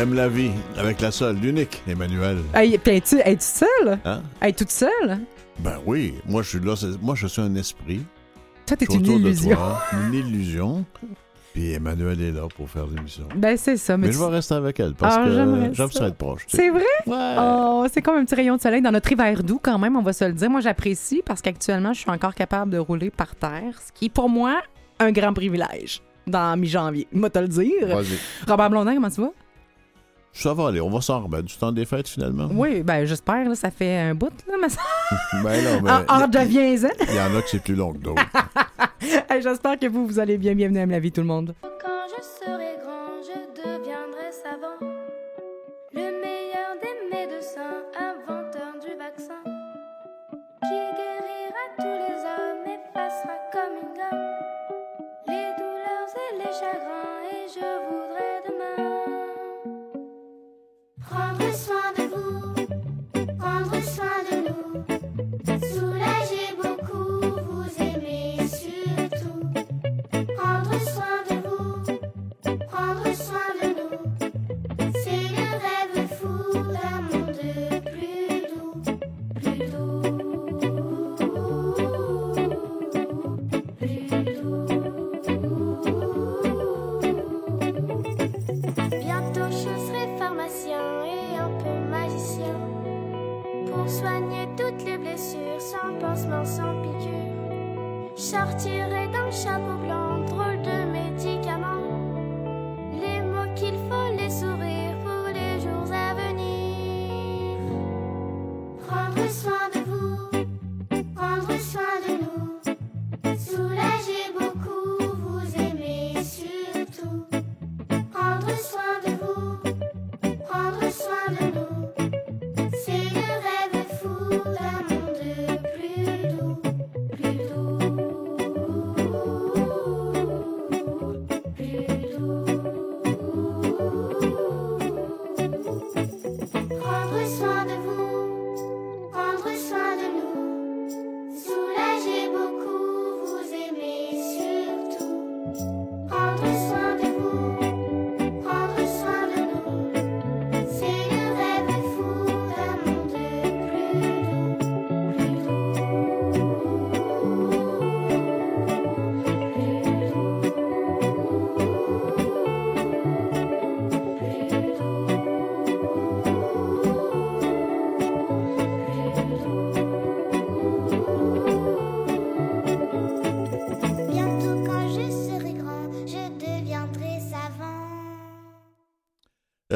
Aime la vie avec la seule, l'unique, Emmanuel. Hey, puis es-tu es seule? Hein? Es toute seule? Ben oui, moi je suis là, moi je suis un esprit. Toi, t'es une autour de illusion. toi, une illusion. Puis Emmanuel est là pour faire l'émission. Ben, c'est ça. Mais, Mais tu- je vais rester avec elle parce Ah, que j'aime ça. être proche. tu sais. C'est vrai? Ouais. Oh, c'est comme un petit rayon de soleil dans notre hiver doux, quand même, on va se le dire. Moi, j'apprécie parce qu'actuellement, je suis encore capable de rouler par terre, ce qui est pour moi un grand privilège dans mi-janvier. Moi, te le dire. Robert Blondin, comment tu vas? Ça va aller, on va s'en remettre du temps des fêtes finalement. Oui, ben, j'espère, là, ça fait un bout, là, mais ça... Ben non, mais Ah, ah, il y a- deviens-en. il y en a que c'est plus long que d'autres. Hey, J'espère que vous, vous allez bien. Bienvenue à la vie, tout le monde. Quand je serai grand, je deviendrai savant. Le meilleur des médecins, inventeur du vaccin. Qui soin de vous, prendre soin de nous. Sans pansement, sans piqûre. Sortirai d'un chapeau blanc,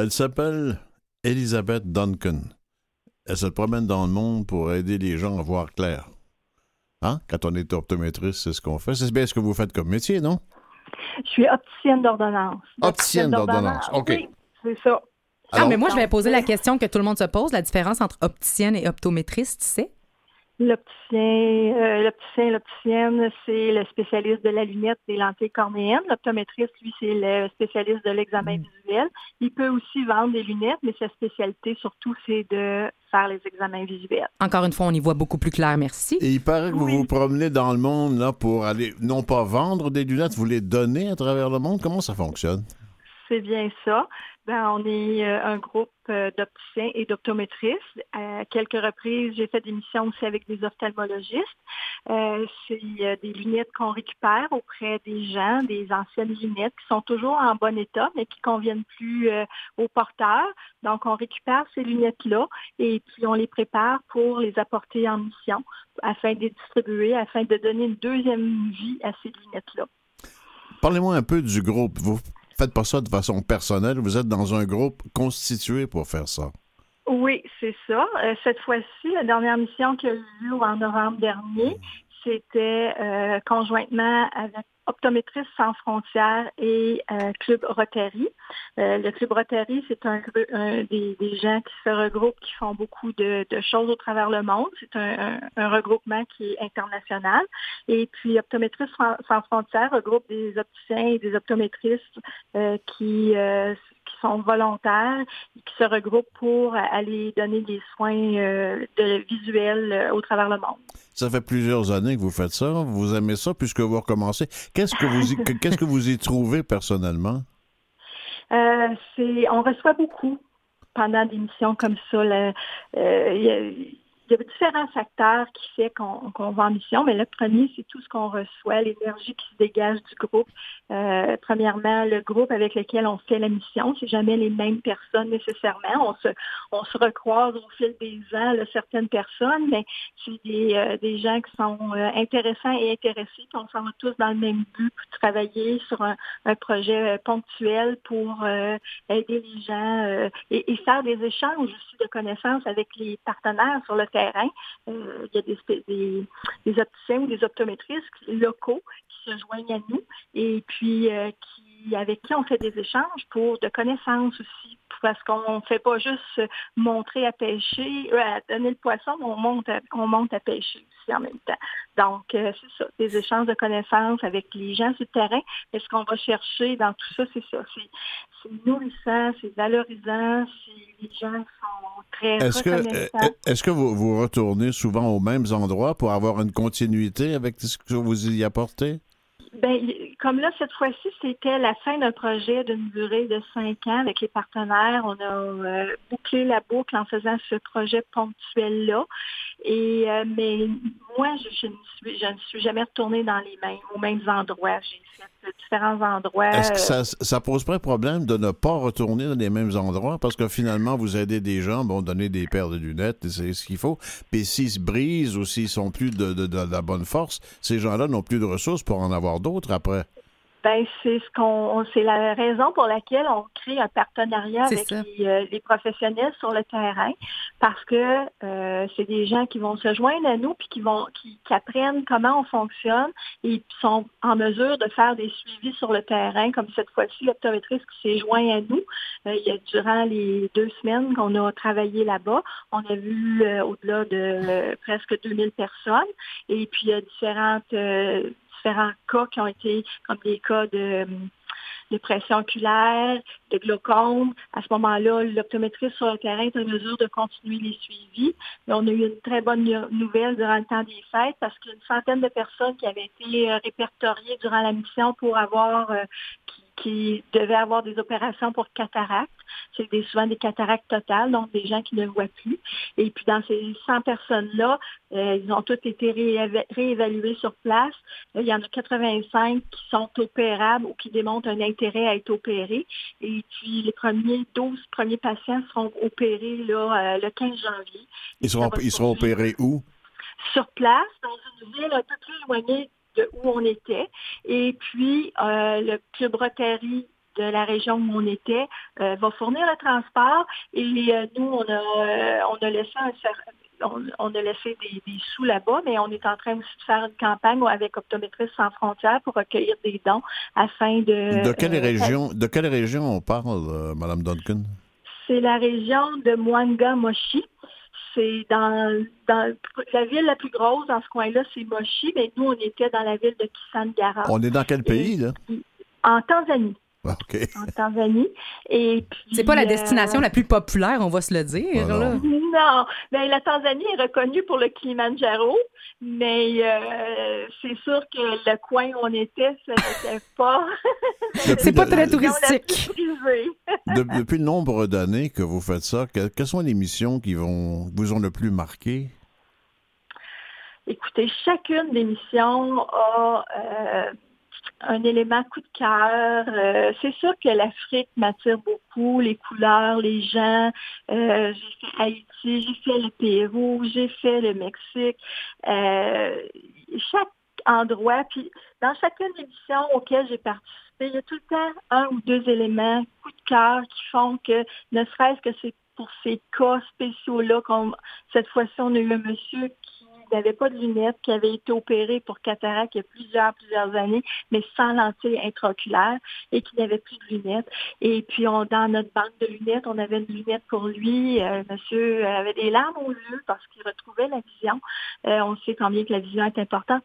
Elle s'appelle Elizabeth Duncan. Elle se promène dans le monde pour aider les gens à voir clair. Hein? Quand on est optométriste, c'est ce qu'on fait. C'est bien ce que vous faites comme métier, non? Je suis opticienne d'ordonnance. Opticienne d'ordonnance, OK. Oui, c'est ça. Ah, mais moi, je vais poser la question que tout le monde se pose. La différence entre opticienne et optométriste, c'est? L'opticien, euh, l'opticien, l'opticienne, c'est le spécialiste de la lunette des lentilles cornéennes. L'optométriste, lui, c'est le spécialiste de l'examen visuel. Il peut aussi vendre des lunettes, mais sa spécialité, surtout, c'est de faire les examens visuels. Encore une fois, on y voit beaucoup plus clair, merci. Et il paraît que vous Oui. vous promenez dans le monde là, pour aller, non pas vendre des lunettes, vous les donner à travers le monde. Comment ça fonctionne? C'est bien ça. Ben, on est euh, un groupe euh, d'opticiens et d'optométristes. À quelques reprises, j'ai fait des missions aussi avec des ophtalmologistes. Euh, c'est des lunettes qu'on récupère auprès des gens, des anciennes lunettes qui sont toujours en bon état, mais qui conviennent plus aux porteurs. Donc, on récupère ces lunettes-là et puis on les prépare pour les apporter en mission afin de les distribuer, afin de donner une deuxième vie à ces lunettes-là. Parlez-moi un peu du groupe. Vous faites pas ça de façon personnelle. Vous êtes dans un groupe constitué pour faire ça. Oui, c'est ça. Euh, cette fois-ci, la dernière mission qu'il y a eu en novembre dernier, c'était euh, conjointement avec Optométristes sans frontières et euh, Club Rotary. Euh, le Club Rotary, c'est un, un des, des gens qui se regroupent, qui font beaucoup de, de choses au travers le monde. C'est un, un- un regroupement qui est international. Et puis Optométristes sans frontières regroupe des opticiens et des optométristes euh, qui, euh, qui sont volontaires qui se regroupent pour aller donner des soins euh, de visuels euh, au travers le monde. Ça fait plusieurs années que vous faites ça. Vous aimez ça puisque vous recommencez. Qu'est-ce que vous y, que- qu'est-ce que vous y trouvez personnellement? Euh, c'est, on reçoit beaucoup pendant des missions comme ça. Là, euh, il y a différents facteurs qui fait qu'on va en mission, mais le premier, c'est tout ce qu'on reçoit, l'énergie qui se dégage du groupe. Euh, premièrement, le groupe avec lequel on fait la mission, c'est jamais les mêmes personnes nécessairement. On se, on se recroise au fil des ans, certaines personnes, mais c'est des, euh, des gens qui sont euh, intéressants et intéressés, puis on s'en va tous dans le même but, pour travailler sur un, un projet ponctuel pour aider les gens et, et, faire des échanges aussi de connaissances avec les partenaires sur le terrain. Euh, il y a des, des, opticiens ou des optométristes locaux qui se joignent à nous et puis euh, avec qui on fait des échanges pour de connaissances aussi parce qu'on ne fait pas juste montrer à pêcher, euh, à donner le poisson, on monte à, on monte à pêcher aussi en même temps. Donc, c'est ça, des échanges de connaissances avec les gens sur le terrain. Et ce qu'on va chercher dans tout ça, c'est ça. C'est nourrissant, c'est valorisant, les gens sont très est-ce Que, est-ce que vous, vous retournez souvent aux mêmes endroits pour avoir une continuité avec ce que vous y apportez? Ben, comme là, cette fois-ci, c'était la fin d'un projet d'une durée de cinq ans avec les partenaires. On a euh, bouclé la boucle en faisant ce projet ponctuel-là. Et euh, mais moi, je, ne suis, jamais retournée dans les mêmes, aux mêmes endroits. J'ai fait différents endroits. Est-ce que ça, ça pose pas problème de ne pas retourner dans les mêmes endroits? Parce que finalement, vous aidez des gens, bon, donner des paires de lunettes, c'est ce qu'il faut. Puis s'ils se brisent ou s'ils sont plus de la bonne force, ces gens-là n'ont plus de ressources pour en avoir d'autres après. Ben, c'est ce qu'on, c'est la raison pour laquelle on crée un partenariat avec euh, les, professionnels sur le terrain, parce que euh, c'est des gens qui vont se joindre à nous puis qui vont, qui, apprennent comment on fonctionne et qui sont en mesure de faire des suivis sur le terrain, comme cette fois-ci l'optométriste qui s'est joint à nous. Euh, il y a durant les deux semaines qu'on a travaillé là-bas, on a vu au-delà de presque 2000 personnes et puis il y a différentes différents cas qui ont été comme des cas de, de pression oculaire, de glaucome. À ce moment-là, l'optométriste sur le terrain est en mesure de continuer les suivis. On a eu une très bonne nouvelle durant le temps des fêtes parce qu'une centaine de personnes qui avaient été euh, répertoriées durant la mission pour avoir euh, qui devaient avoir des opérations pour cataracte. C'est souvent des cataractes totales, donc des gens qui ne voient plus. Et puis dans ces 100 personnes-là, euh, ils ont toutes été réévalués sur place. il y en a 85 qui sont opérables ou qui démontrent un intérêt à être opérés. Et puis les premiers 12 premiers patients seront opérés là, euh, le 15 janvier. Ils seront, ils seront opérés où? Sur place, dans une ville un peu plus éloignée de où on était. Et puis, euh, le Club Rotary de la région où on était euh, va fournir le transport et euh, nous, on a, on a laissé on, a laissé des, sous là-bas, mais on est en train aussi de faire une campagne avec Optométristes sans frontières pour recueillir des dons afin de... De quelle, région, de quelle région on parle, Madame Duncan? C'est la région de Mwanga-Moshi c'est dans, dans la ville la plus grosse dans ce coin-là, c'est Moshi, mais nous, on était dans la ville de Kisangara. On est dans quel pays, là? En Tanzanie. En Tanzanie. Et c'est pas la destination euh, la plus populaire, on va se le dire. non, non. Ben, la Tanzanie est reconnue pour le Kilimanjaro, mais euh, c'est sûr que le coin où on était, ce n'était pas. c'est pas très touristique. depuis le nombre d'années que vous faites ça, quelles sont les missions qui vont vous ont le plus marqué? Écoutez, chacune des missions a euh, un élément coup de cœur. Euh, c'est sûr que l'Afrique m'attire beaucoup, les couleurs, les gens. Euh, j'ai fait Haïti, j'ai fait le Pérou, j'ai fait le Mexique. Euh, chaque endroit, puis dans chacune des missions auxquelles j'ai participé, il y a tout le temps un ou deux éléments coup de cœur qui font que, ne serait-ce que c'est pour ces cas spéciaux-là, comme cette fois-ci, on a eu un monsieur n'avait pas de lunettes, qui avait été opéré pour cataracte il y a plusieurs, plusieurs années, mais sans lentilles intraoculaires et qui n'avait plus de lunettes. Et puis, dans notre banque de lunettes, on avait une lunette pour lui. Euh, monsieur avait des larmes aux yeux parce qu'il retrouvait la vision. Euh, on sait combien que la vision est importante.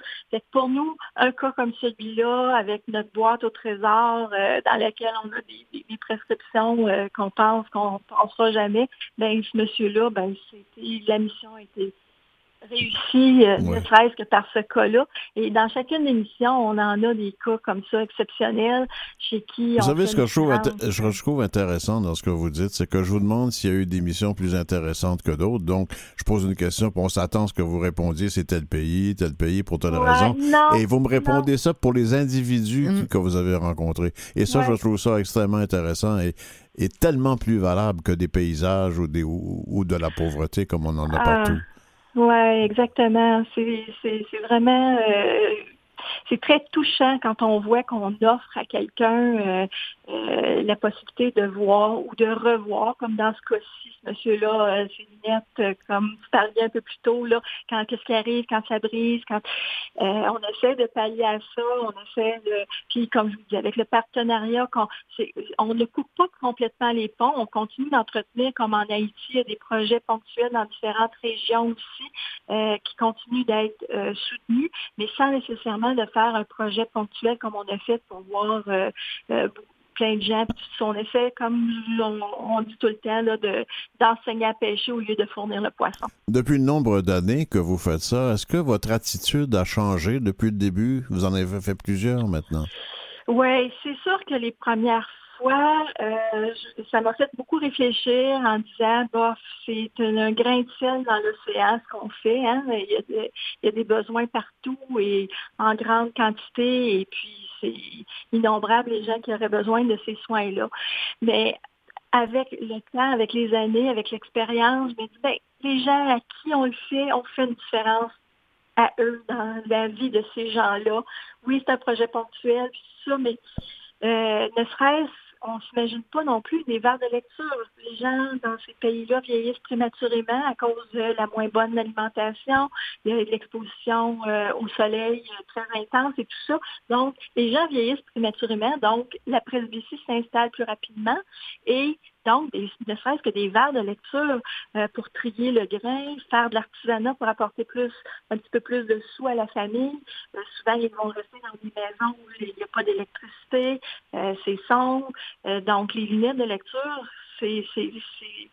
Pour nous, un cas comme celui-là, avec notre boîte au trésor euh, dans laquelle on a des, prescriptions qu'on pense qu'on ne pensera jamais, ben ce monsieur-là, ben la mission était réussi, euh, Ouais. ne serait-ce que par ce cas-là. Et dans chacune des missions, on en a des cas comme ça exceptionnels chez qui Vous on savez ce que je trouve, je je trouve intéressant dans ce que vous dites, c'est que je vous demande s'il y a eu des missions plus intéressantes que d'autres. Donc, je pose une question, puis on s'attend à ce que vous répondiez, c'est tel pays, tel pays, pour telle Ouais, raison. non, Et vous me répondez ça pour les individus Mm. que vous avez rencontrés. Et ça, Ouais. je trouve ça extrêmement intéressant et, et tellement plus valable que des paysages ou, des, ou, ou de la pauvreté comme on en a Ah. partout. Oui, exactement. C'est vraiment euh, c'est très touchant quand on voit qu'on offre à quelqu'un euh, euh, la possibilité de voir ou de revoir, comme dans ce cas-ci, ce monsieur-là, euh, ses lunettes, euh, comme tu parlais un peu plus tôt, là, quand qu'est-ce qui arrive, quand ça brise, quand euh, on essaie de pallier à ça, on essaie de. Puis comme je vous dis, avec le partenariat, c'est- on ne coupe pas complètement les ponts, on continue d'entretenir, comme en Haïti, il y a des projets ponctuels dans différentes régions aussi euh, qui continuent d'être euh, soutenus, mais sans nécessairement de faire un projet ponctuel comme on a fait pour voir euh, euh, plein de gens. Puis on essaie, comme on, on dit tout le temps, là, de, d'enseigner à pêcher au lieu de fournir le poisson. Depuis le nombre d'années que vous faites ça, est-ce que votre attitude a changé depuis le début? Vous en avez fait plusieurs maintenant. Oui, c'est sûr que les premières euh, ça m'a fait beaucoup réfléchir en disant, bof, c'est un, grain de sel dans l'océan ce qu'on fait. Hein? Il, y a il y a des besoins partout et en grande quantité et puis c'est innombrable les gens qui auraient besoin de ces soins-là. Mais avec le temps, avec les années, avec l'expérience, je me dis, ben, les gens à qui on le fait, on fait une différence à eux dans la vie de ces gens-là. Oui, c'est un projet ponctuel, ça, mais euh, ne serait-ce, on s'imagine pas non plus des verres de lecture. Les gens dans ces pays-là vieillissent prématurément à cause de la moins bonne alimentation, de l'exposition euh, au soleil euh, très intense et tout ça. Donc, les gens vieillissent prématurément, donc la presbytie s'installe plus rapidement et donc, des- ne serait-ce que des verres de lecture euh, pour trier le grain, faire de l'artisanat pour apporter plus, un petit peu plus de sous à la famille. Euh, souvent, ils vont rester dans des maisons où il n'y a pas d'électricité, euh, c'est sombre. Euh, donc, les lunettes de lecture, c'est, c'est,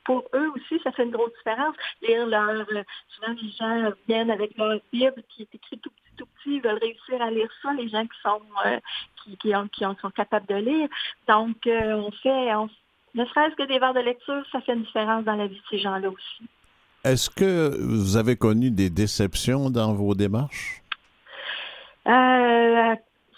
pour eux aussi, ça fait une grosse différence. Lire leur, euh, souvent, les gens viennent avec leur Bible qui est écrit tout petit, tout petit, ils veulent réussir à lire ça, les gens qui sont, euh, qui, qui, ont- qui ont- sont capables de lire. Donc, on fait, on, ne serait-ce que des verres de lecture, ça fait une différence dans la vie de ces gens-là aussi. Est-ce que vous avez connu des déceptions dans vos démarches? Euh,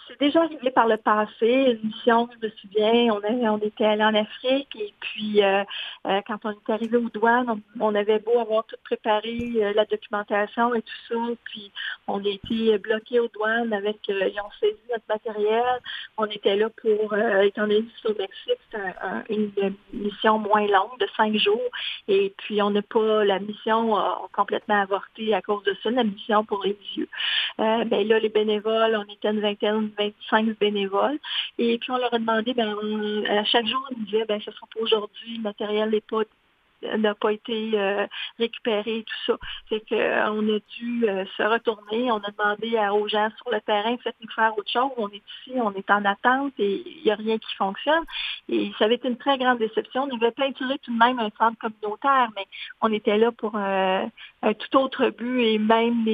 c'est déjà arrivé par le passé. Une mission, je me souviens, on, avait, on était allé en Afrique et puis euh, euh, quand on est arrivé aux douanes, on, avait beau avoir tout préparé, euh, la documentation et tout ça, puis on a été bloqué aux douanes avec, euh, ils ont saisi notre matériel. On était là pour, euh, étant donné que au Mexique, c'est un- un- une mission moins longue de cinq jours. Et puis on n'a pas, la mission a complètement avorté à cause de ça, la mission pour les yeux. Euh, ben là, les bénévoles, on était une vingtaine, 25 bénévoles. Et puis on leur a demandé, ben, à chaque jour, on disait, ben, ce sera pas aujourd'hui, le matériel n'est pas n'a pas été euh, récupéré, tout ça. C'est qu'on a dû euh, se retourner. On a demandé à, aux gens sur le terrain, faites-nous faire autre chose. On est ici, on est en attente et il n'y a rien qui fonctionne. Et ça avait été une très grande déception. On avait peinturé tout de même un centre communautaire, mais on était là pour euh, un tout autre but et même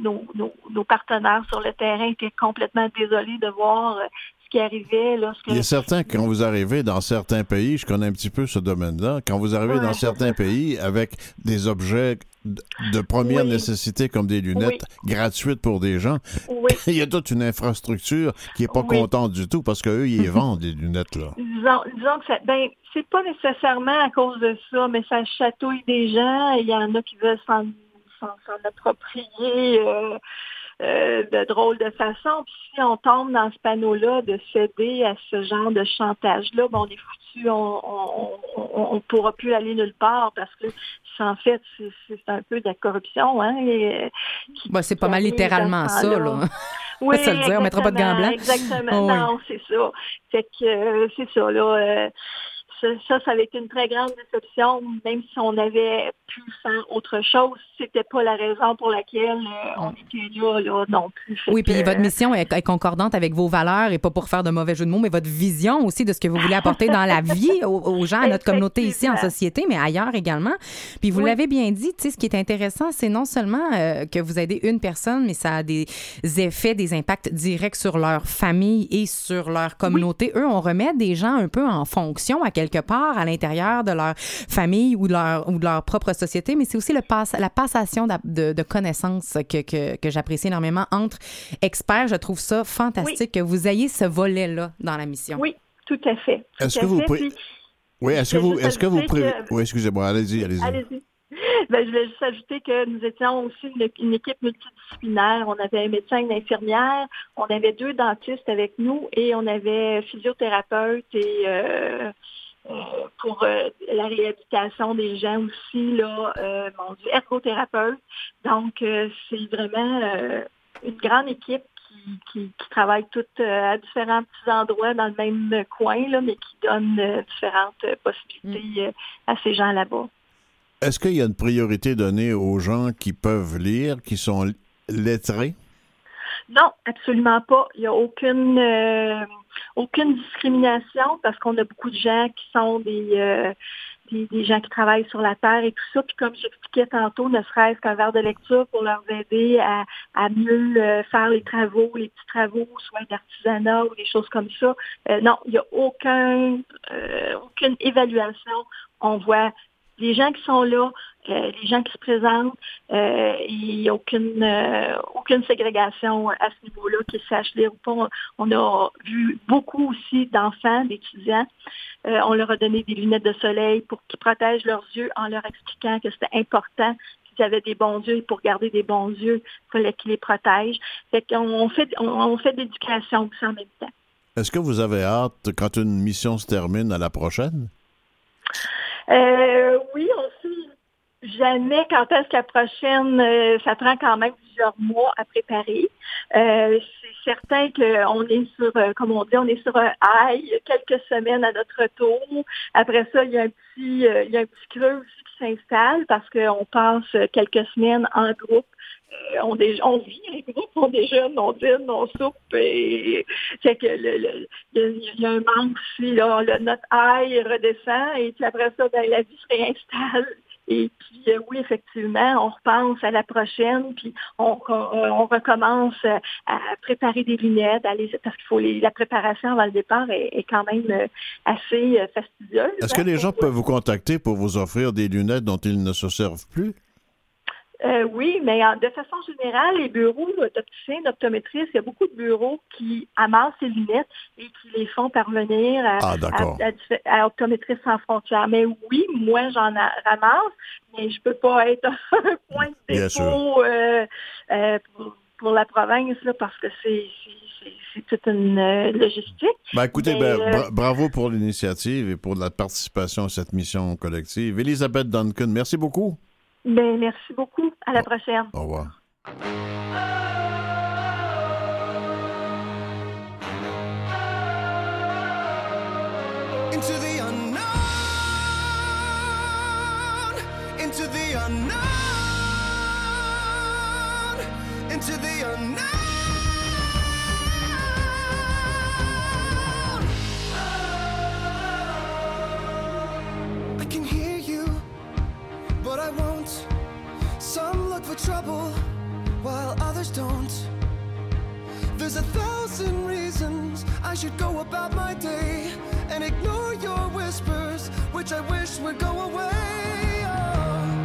nos, partenaires sur le terrain étaient complètement désolés de voir euh, qui arrivait. Lorsque... Il est certain que quand vous arrivez dans certains pays, je connais un petit peu ce domaine-là, quand vous arrivez Ouais. dans certains pays avec des objets de première Oui. nécessité comme des lunettes gratuites pour des gens, Oui. il y a toute une infrastructure qui est pas contente du tout parce qu'eux, ils vendent, des lunettes, là. Disons, disons que ça, ben, c'est pas nécessairement à cause de ça, mais ça chatouille des gens. Il y en a qui veulent s'en approprier euh, euh, de drôle de façon. Puis si on tombe dans ce panneau-là de céder à ce genre de chantage-là, ben, on est foutu, on, on pourra plus aller nulle part parce que c'est- en fait, c'est, un peu de la corruption. Hein, Ben, c'est pas mal littéralement ça, là. Oui, se le dire, on mettra pas de gants blancs. Exactement. Oh, oui. non, c'est ça. Fait que euh, c'est ça, là. euh, ça, ça, avait été une très grande déception, même si on avait pu faire autre chose, c'était pas la raison pour laquelle euh, on était là, là non plus. Oui, puis votre euh, mission est, est concordante avec vos valeurs et pas pour faire de mauvais jeux de mots, mais votre vision aussi de ce que vous voulez apporter dans la vie aux, aux gens, à notre communauté ici en société, mais ailleurs également. Puis vous Oui. l'avez bien dit, tu sais, ce qui est intéressant, c'est non seulement euh, que vous aidez une personne, mais ça a des effets, des impacts directs sur leur famille et sur leur communauté. Eux, on remet des gens un peu en fonction à quelque part à l'intérieur de leur famille ou de leur, ou de leur propre société, mais c'est aussi le la passation de, de connaissances que, que, que j'apprécie énormément entre experts. Je trouve ça fantastique que vous ayez ce volet-là dans la mission. Oui, tout à fait. Est-ce que vous Puis, Oui, est-ce que vous, est-ce que vous que- Oui, excusez-moi, allez-y, allez-y. Allez-y. Ben, je voulais juste ajouter que nous étions aussi une, une équipe multidisciplinaire. On avait un médecin, une infirmière, on avait deux dentistes avec nous et on avait physiothérapeute et euh, pour euh, la réhabilitation des gens aussi, là, euh, mon Dieu, ergothérapeute. Donc, euh, c'est vraiment euh, une grande équipe qui, qui, qui travaille toutes euh, à différents petits endroits dans le même coin, là, mais qui donne euh, différentes euh, possibilités euh, à ces gens là-bas. Est-ce qu'il y a une priorité donnée aux gens qui peuvent lire, qui sont lettrés? Non, absolument pas. Il n'y a aucune euh, aucune discrimination parce qu'on a beaucoup de gens qui sont des, euh, des, gens qui travaillent sur la terre et tout ça. Puis comme j'expliquais tantôt, ne serait-ce qu'un verre de lecture pour leur aider à, à mieux euh, faire les travaux, les petits travaux, soit d'artisanat ou des choses comme ça. Euh, non, il n'y a aucun euh, aucune évaluation. On voit les gens qui sont là, euh, les gens qui se présentent, euh, il n'y a aucune, euh, aucune ségrégation à ce niveau-là, qu'ils sachent lire ou pas. On, a vu beaucoup aussi d'enfants, d'étudiants. On leur a donné des lunettes de soleil pour qu'ils protègent leurs yeux en leur expliquant que c'était important qu'ils avaient des bons yeux et pour garder des bons yeux, il fallait qu'ils les protègent. Fait qu'on on fait, on, on fait de l'éducation aussi en même temps. Est-ce que vous avez hâte, quand une mission se termine, à la prochaine? Euh, oui, on sait jamais quand est-ce que la prochaine, euh, ça prend quand même plusieurs mois à préparer. Euh, c'est certain qu'on est sur, euh, comme on dit, on est sur un high, quelques semaines à notre retour. Après ça, il y a un petit, euh, il y a un petit creux aussi qui s'installe parce qu'on passe quelques semaines en groupe. Euh, on, on vit les groupes, on déjeune, on dîne, on soupe et fait que le, il y a- un manque aussi, là, le, notre high redescend et puis après ça, ben, la vie se réinstalle. Et puis euh, oui, effectivement, on repense à la prochaine, puis on, on, on recommence euh, à préparer des lunettes, à les- parce qu'il faut les, la préparation avant le départ est, est quand même euh, assez euh, fastidieuse. Est-ce que hein, les gens peuvent vous contacter pour vous offrir des lunettes dont ils ne se servent plus? Euh, oui, mais en- de façon générale, les bureaux d'opticiens, d'optométristes, il y a beaucoup de bureaux qui amassent ces lunettes et qui les font parvenir à, Ah, d'accord. à, à, à Optométristes sans frontières. Mais oui, moi, j'en ramasse, mais je peux pas être un point de dépôt euh, euh, pour, pour la province là, parce que c'est toute une euh, logistique. Ben, écoutez, ben, euh, bra- bravo pour l'initiative et pour la participation à cette mission collective. Elisabeth Duncan, merci beaucoup. Ben, merci beaucoup. À la prochaine. Au revoir. into the unknown, into the unknown, into the unknown. Trouble, while others don't. There's a thousand reasons I should go about my day and ignore your whispers, which I wish would go away. Oh.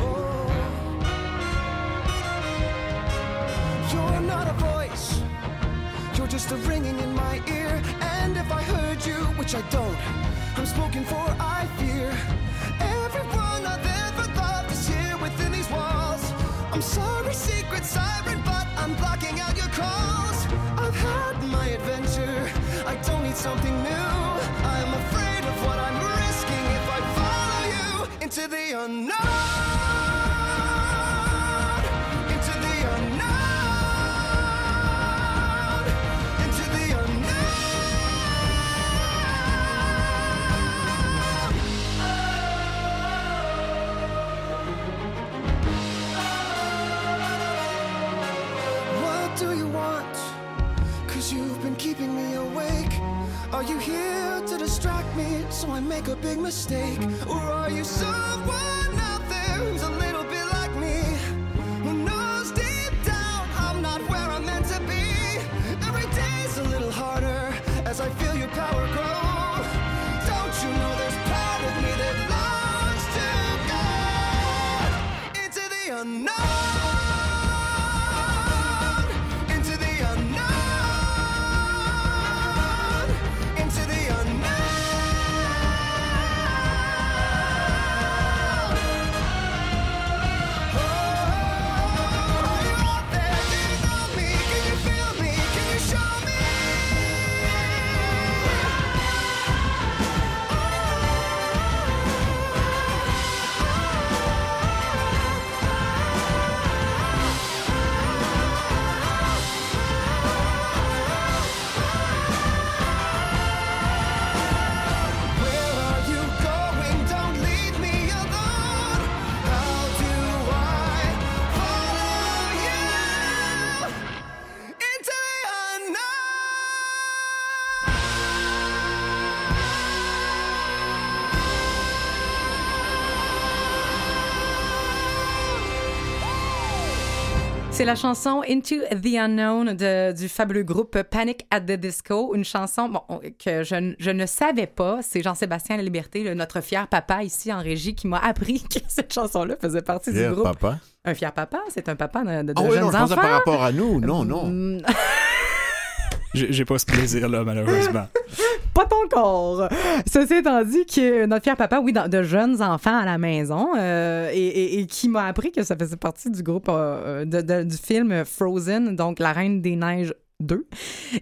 Oh. You're not a voice, you're just a ringing in my ear. And if I heard you, which I don't, I'm spoken for, I fear. Everyone something new. I'm afraid of what I'm risking if I follow you into the unknown. Are you here to distract me so I make a big mistake? Or are you someone? C'est la chanson Into the Unknown de- du fabuleux groupe Panic at the Disco, une chanson bon, que je, je ne savais pas. C'est Jean-Sébastien La Liberté, le- notre fier papa ici en régie, qui m'a appris que cette chanson-là faisait partie du groupe. papa. Un fier papa, c'est un papa de, de- Ah oui, non, je pensais enfants. par rapport à nous. Non, non. J'ai pas ce plaisir-là, malheureusement. Pas encore. Ceci étant dit, que notre fier papa, oui, de jeunes enfants à la maison, euh, et, qui m'a appris que ça faisait partie du groupe euh, de- du film Frozen, donc La Reine des Neiges 2.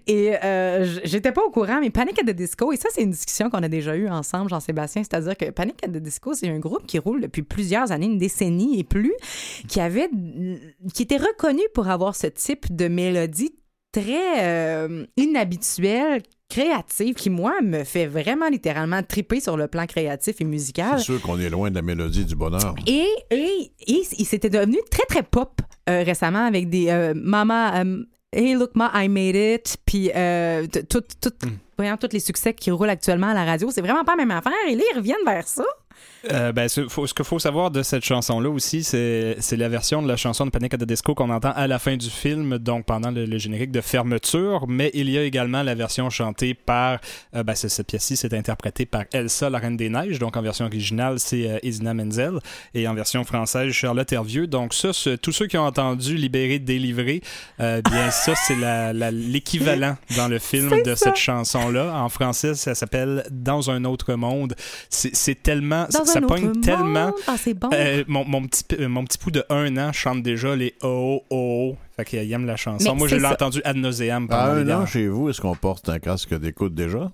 Et euh, j'étais pas au courant, mais Panic at the Disco, et ça, c'est une discussion qu'on a déjà eue ensemble, Jean-Sébastien, c'est-à-dire que Panic at the Disco, c'est un groupe qui roule depuis plusieurs années, une décennie et plus, qui avait, qui était reconnu pour avoir ce type de mélodie très euh, inhabituelle, créative, qui, moi, me fait vraiment littéralement triper sur le plan créatif et musical. C'est sûr qu'on est loin de la mélodie du bonheur. Et, et, et il s'était devenu très, très pop euh, récemment avec des euh, Mama, euh, Hey, look, ma, I made it. Puis, euh, tout, tout, voyons, tous les succès qui roulent actuellement à la radio, c'est vraiment pas la même affaire. Et là, ils reviennent vers ça. Euh, ben, ce, faut- ce qu'il faut savoir de cette chanson-là aussi, c'est la version de la chanson de Panic at the Disco qu'on entend à la fin du film, donc pendant le, le générique de fermeture. Mais il y a également la version chantée par. euh, ben, cette pièce-ci, c'est interprétée par Elsa, la Reine des Neiges. Donc en version originale, c'est euh, Idina Menzel. Et en version française, Charlotte Hervieux. Donc ça, tous ceux qui ont entendu Libéré, délivré, euh, bien ça, c'est l'équivalent dans le film de ça. cette chanson-là. En français, ça s'appelle Dans un autre monde. C'est c'est tellement. Dans ça pogne tellement. Ah, c'est bon. Euh, mon, mon petit, euh, mon petit pou de un an chante déjà les oh oh. Fait qu'il aime la chanson. Mais Moi, je l'ai entendu ad nauseam pendant À les un an chez vous, est-ce qu'on porte un casque d'écoute déjà?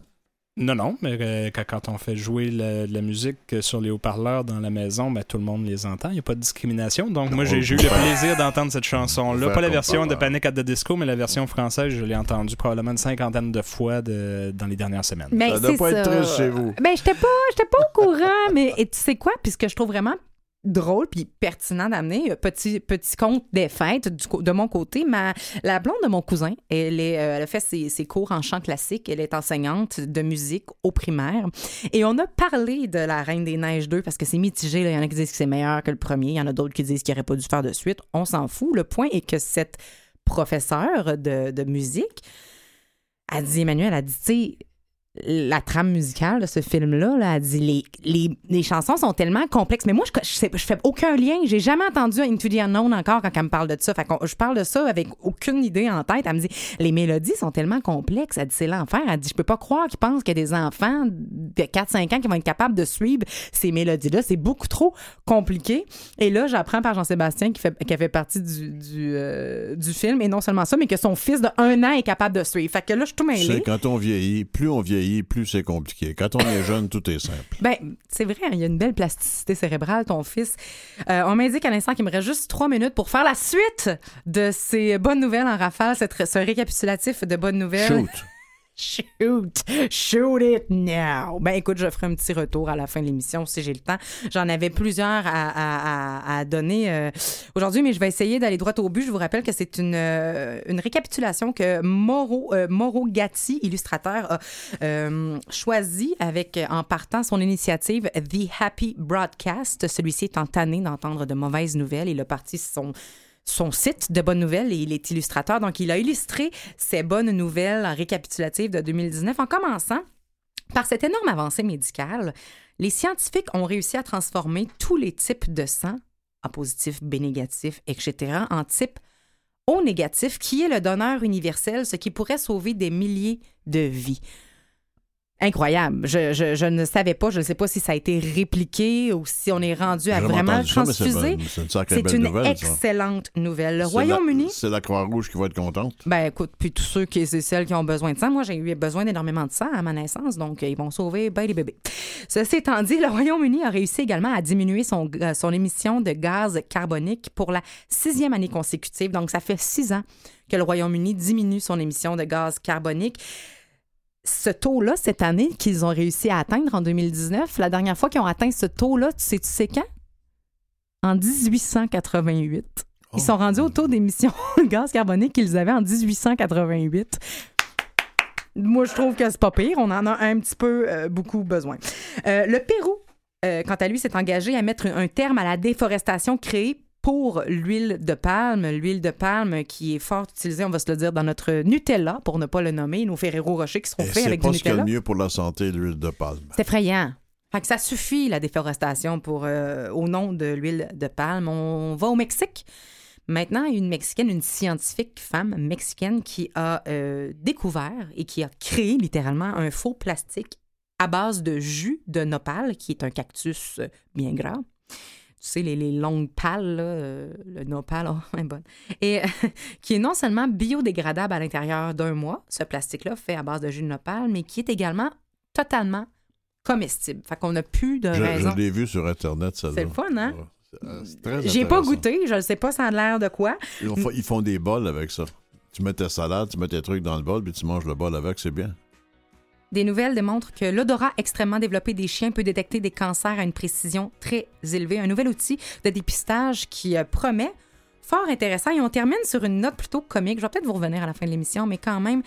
Non, non, mais euh, quand, on fait jouer la, la musique euh, sur les haut-parleurs dans la maison, ben, tout le monde les entend. Il n'y a pas de discrimination. Donc, moi, j'ai eu le plaisir d'entendre cette chanson-là. Pas la version de là. Panic at the Disco, mais la version française, je l'ai entendue probablement une cinquantaine de fois de- dans les dernières semaines. Mais Ça doit c'est pas être triste chez vous. Ben, j'étais pas, j'étais pas au courant, mais et tu sais quoi? Puisque je trouve vraiment drôle puis pertinent d'amener euh, petit petit conte des fêtes de mon côté. Ma la blonde de mon cousin elle est euh, elle a fait ses, ses cours en chant classique. Elle est enseignante de musique au primaire. Et on a parlé de la Reine des Neiges 2 parce que c'est mitigé il y en a qui disent que c'est meilleur que le premier. Il y en a d'autres qui disent qu'il aurait pas dû faire de suite. On s'en fout. Le point est que cette professeure de, de musique a dit Emmanuel a dit tu sais la trame musicale de ce film-là, là, elle dit les, les, les chansons sont tellement complexes. Mais moi, je, je, fais aucun lien. J'ai jamais entendu Into the Unknown encore quand elle me parle de ça. Fait je parle de ça avec aucune idée en tête. Elle me dit les mélodies sont tellement complexes. Elle dit c'est l'enfer. Elle dit je peux pas croire qu'ils pensent qu'il y a des enfants de 4-5 ans qui vont être capables de suivre ces mélodies-là. C'est beaucoup trop compliqué. Et là, j'apprends par Jean-Sébastien qui fait, qui a fait partie du, du, euh, film. Et non seulement ça, mais que son fils de un an est capable de suivre. Fait que là, je suis tout mêlée. sais, quand on vieillit, plus on vieillit, plus c'est compliqué. Quand on est jeune, tout est simple. Ben, c'est vrai, il y a une belle plasticité cérébrale, ton fils. Euh, on m'indique à l'instant qu'il me reste juste trois minutes pour faire la suite de ces bonnes nouvelles en rafale, ce récapitulatif de bonnes nouvelles. Shoot! Shoot! Shoot it now! Ben écoute, je ferai un petit retour à la fin de l'émission si j'ai le temps. J'en avais plusieurs à, donner euh, aujourd'hui, mais je vais essayer d'aller droit au but. Je vous rappelle que c'est une, euh, une récapitulation que Mauro, euh, Gatti, illustrateur, a choisi avec, en partant son initiative The Happy Broadcast. Celui-ci étant tanné d'entendre de mauvaises nouvelles. Il a parti son son site de bonnes nouvelles et il est illustrateur. Donc, il a illustré ces bonnes nouvelles récapitulatives de 2019 en commençant par cette énorme avancée médicale. Les scientifiques ont réussi à transformer tous les types de sang, A positif, B négatif, etc., en type O négatif, qui est le donneur universel, ce qui pourrait sauver des milliers de vies. Incroyable. Je, je- je ne savais pas, je ne sais pas si ça a été répliqué ou si on est rendu à vraiment transfuser. c'est une nouvelle, ça. excellente nouvelle. Le Royaume-Uni, C'est la Croix-Rouge qui va être contente. ben écoute, puis tous ceux qui et celles qui ont besoin de sang, moi j'ai eu besoin d'énormément de sang à ma naissance, donc euh, ils vont sauver ben les bébés. Ceci étant dit, le Royaume-Uni a réussi également à diminuer son, euh, son émission de gaz carbonique pour la sixième année consécutive. Donc ça fait six ans que le Royaume-Uni diminue son émission de gaz carbonique. Ce taux-là, cette année, qu'ils ont réussi à atteindre en 2019, la dernière fois qu'ils ont atteint ce taux-là, tu sais, tu sais quand? En 1888. Ils sont rendus au taux d'émission de gaz carbonique qu'ils avaient en 1888. Moi, je trouve que c'est pas pire. On en a un petit peu euh, beaucoup besoin. Euh, le Pérou, euh, quant à lui, s'est engagé à mettre un terme à la déforestation créée pour l'huile de palme. L'huile de palme qui est fort utilisée, on va se le dire, dans notre Nutella, pour ne pas le nommer, nos Ferrero Rocher qui seront faits C'est avec pas du ce qu'il y a Nutella. de mieux pour la santé, l'huile de palme. C'est effrayant. Fait que ça suffit, la déforestation, pour, euh, au nom de l'huile de palme. On va au Mexique. Maintenant, une Mexicaine, une scientifique femme mexicaine qui a euh, découvert et qui a créé littéralement un faux plastique à base de jus de nopal, qui est un cactus euh, bien gras. Tu sais, les, les longues pales, là, euh, le nopal, oh, est bonne. Et euh, qui est non seulement biodégradable à l'intérieur d'un mois, ce plastique-là fait à base de jus de nopal, mais qui est également totalement comestible. Fait qu'on n'a plus de Je, raison. je l'ai vu sur Internet, ça. C'est le fun, hein? C'est très J'ai pas goûté, je ne sais pas ça a l'air de quoi. Ils, font- ils font des bols avec ça. Tu mets tes salades, tu mets tes trucs dans le bol, puis tu manges le bol avec, c'est bien. Des nouvelles démontrent que l'odorat extrêmement développé des chiens peut détecter des cancers à une précision très élevée. Un nouvel outil de dépistage qui euh, promet fort intéressant. Et on termine sur une note plutôt comique. Je vais peut-être vous revenir à la fin de l'émission, mais quand même.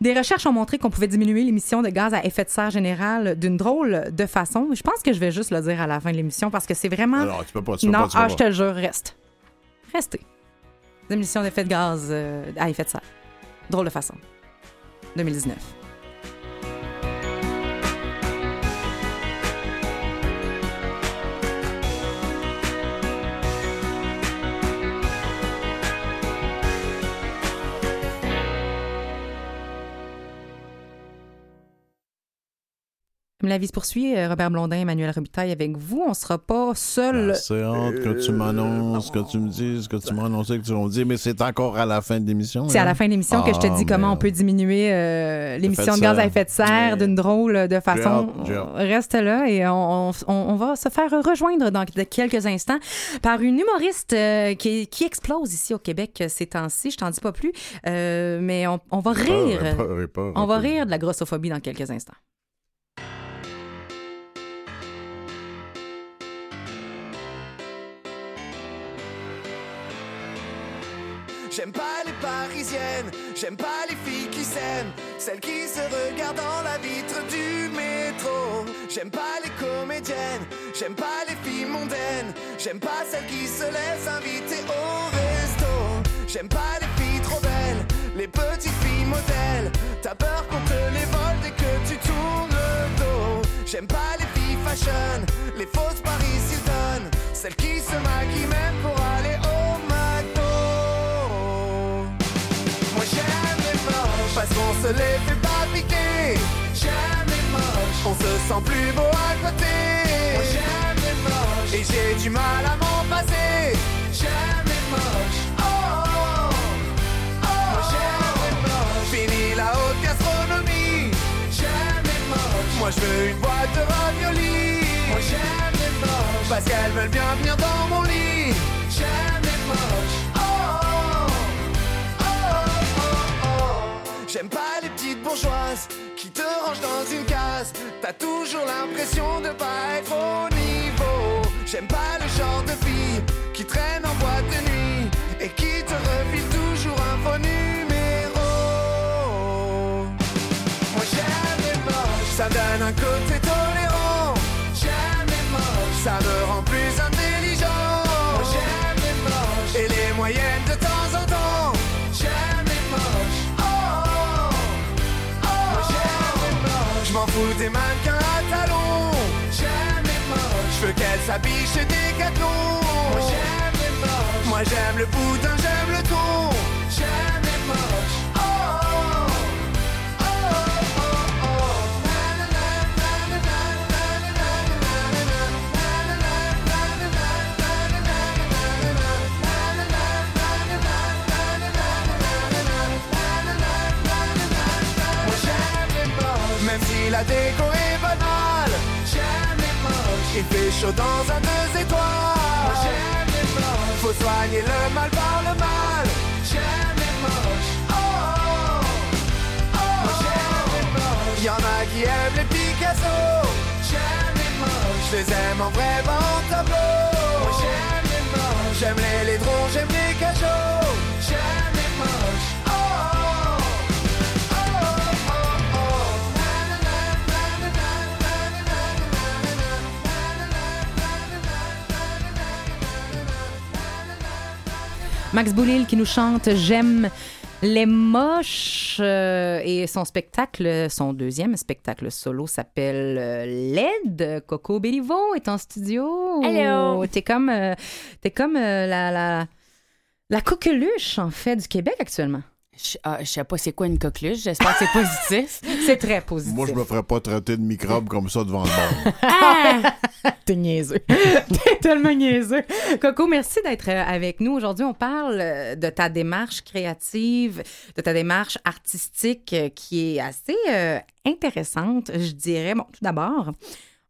Des recherches ont montré qu'on pouvait diminuer l'émission de gaz à effet de serre général d'une drôle de façon. Je pense que je vais juste le dire à la fin de l'émission parce que c'est vraiment. Alors, tu peux pas, tu peux non, pas, tu peux ah, pas. je te le jure, reste. Restez. Émissions d'effet de gaz euh, à effet de serre. Drôle de façon. 2019. La vie se poursuit. Euh, Robert Blondin, Emmanuel Robitaille avec vous. On sera pas seul. C'est hâte que tu m'annonces, que tu me dises, que tu m'as annoncé, que tu vas me dire, mais c'est encore à la fin de l'émission. C'est à la fin de l'émission que je te Ah, dis comment on peut diminuer euh, l'émission Effet de de gaz à serre. effet de serre d'une drôle de façon. hâte, j'ai hâte. Reste là et on, on- on va se faire rejoindre dans quelques instants par une humoriste euh, qui, qui explose ici au Québec ces temps-ci. Je t'en dis pas plus, euh, mais on, on va rire. Peur, peur, peur, On va rire de la grossophobie dans quelques instants. J'aime pas les parisiennes, j'aime pas les filles qui s'aiment, celles qui se regardent dans la vitre du métro. J'aime pas les comédiennes, j'aime pas les filles mondaines, j'aime pas celles qui se laissent inviter au resto. J'aime pas les filles trop belles, les petites filles modèles. T'as peur qu'on te les vole dès que tu tournes le dos. J'aime pas les filles fashion, les fausses Paris Hilton, celles qui se maquillent même pour aller les fait pas piquer. J'aime les moches, on se sent plus beau à côté. Moi j'aime les moches et j'ai du mal à m'en passer. J'aime les moches. Oh, oh, oh. Moi j'aime les moches. Fini la haute gastronomie. J'aime les moches. Moi je veux une boîte de raviolis. Moi j'aime les moches parce qu'elles veulent bien venir dans mon lit. J'aime les moches. Oh, oh, oh. Oh. J'aime pas qui te range dans une case. T'as toujours l'impression de pas être au niveau. J'aime pas le genre de fille qui traîne en boîte de nuit et qui te refile toujours un faux numéro. Moi j'aime les moches, ça donne un côté tolérant. J'aime les moches, ça me rend des mannequins à talons. J'aime les moches. Je veux qu'elles s'habillent chez Decathlon. Moi j'aime les moches. Moi j'aime le boudin, j'aime le ton. J'aime déco. J'aime les moches, il fait chaud dans un deux étoiles. J'aime les moches, faut soigner le mal par le mal. J'aime les moches, oh, oh, oh. J'aime les moches, y en a qui aiment les Picasso. J'aime les moches, je les aime en vrai en tableau. J'aime les moches, j'aime les laidrons, j'aime les cachots. J'aime les moches, Max Boulil qui nous chante J'aime les moches euh, et son spectacle, son deuxième spectacle solo s'appelle euh, LED. Coco Béliveau est en studio. Hello. T'es comme, euh, t'es comme la, la, la coqueluche en fait du Québec actuellement. Je, ah, je sais pas c'est quoi une coqueluche. J'espère que c'est positif. C'est très positif. Moi, je me ferais pas traiter de microbe comme ça devant le monde. Ah! T'es niaiseux. T'es tellement niaiseux. Coco, merci d'être euh, avec nous. Aujourd'hui, on parle euh, de ta démarche créative, de ta démarche artistique euh, qui est assez euh, intéressante, je dirais. Bon, tout d'abord,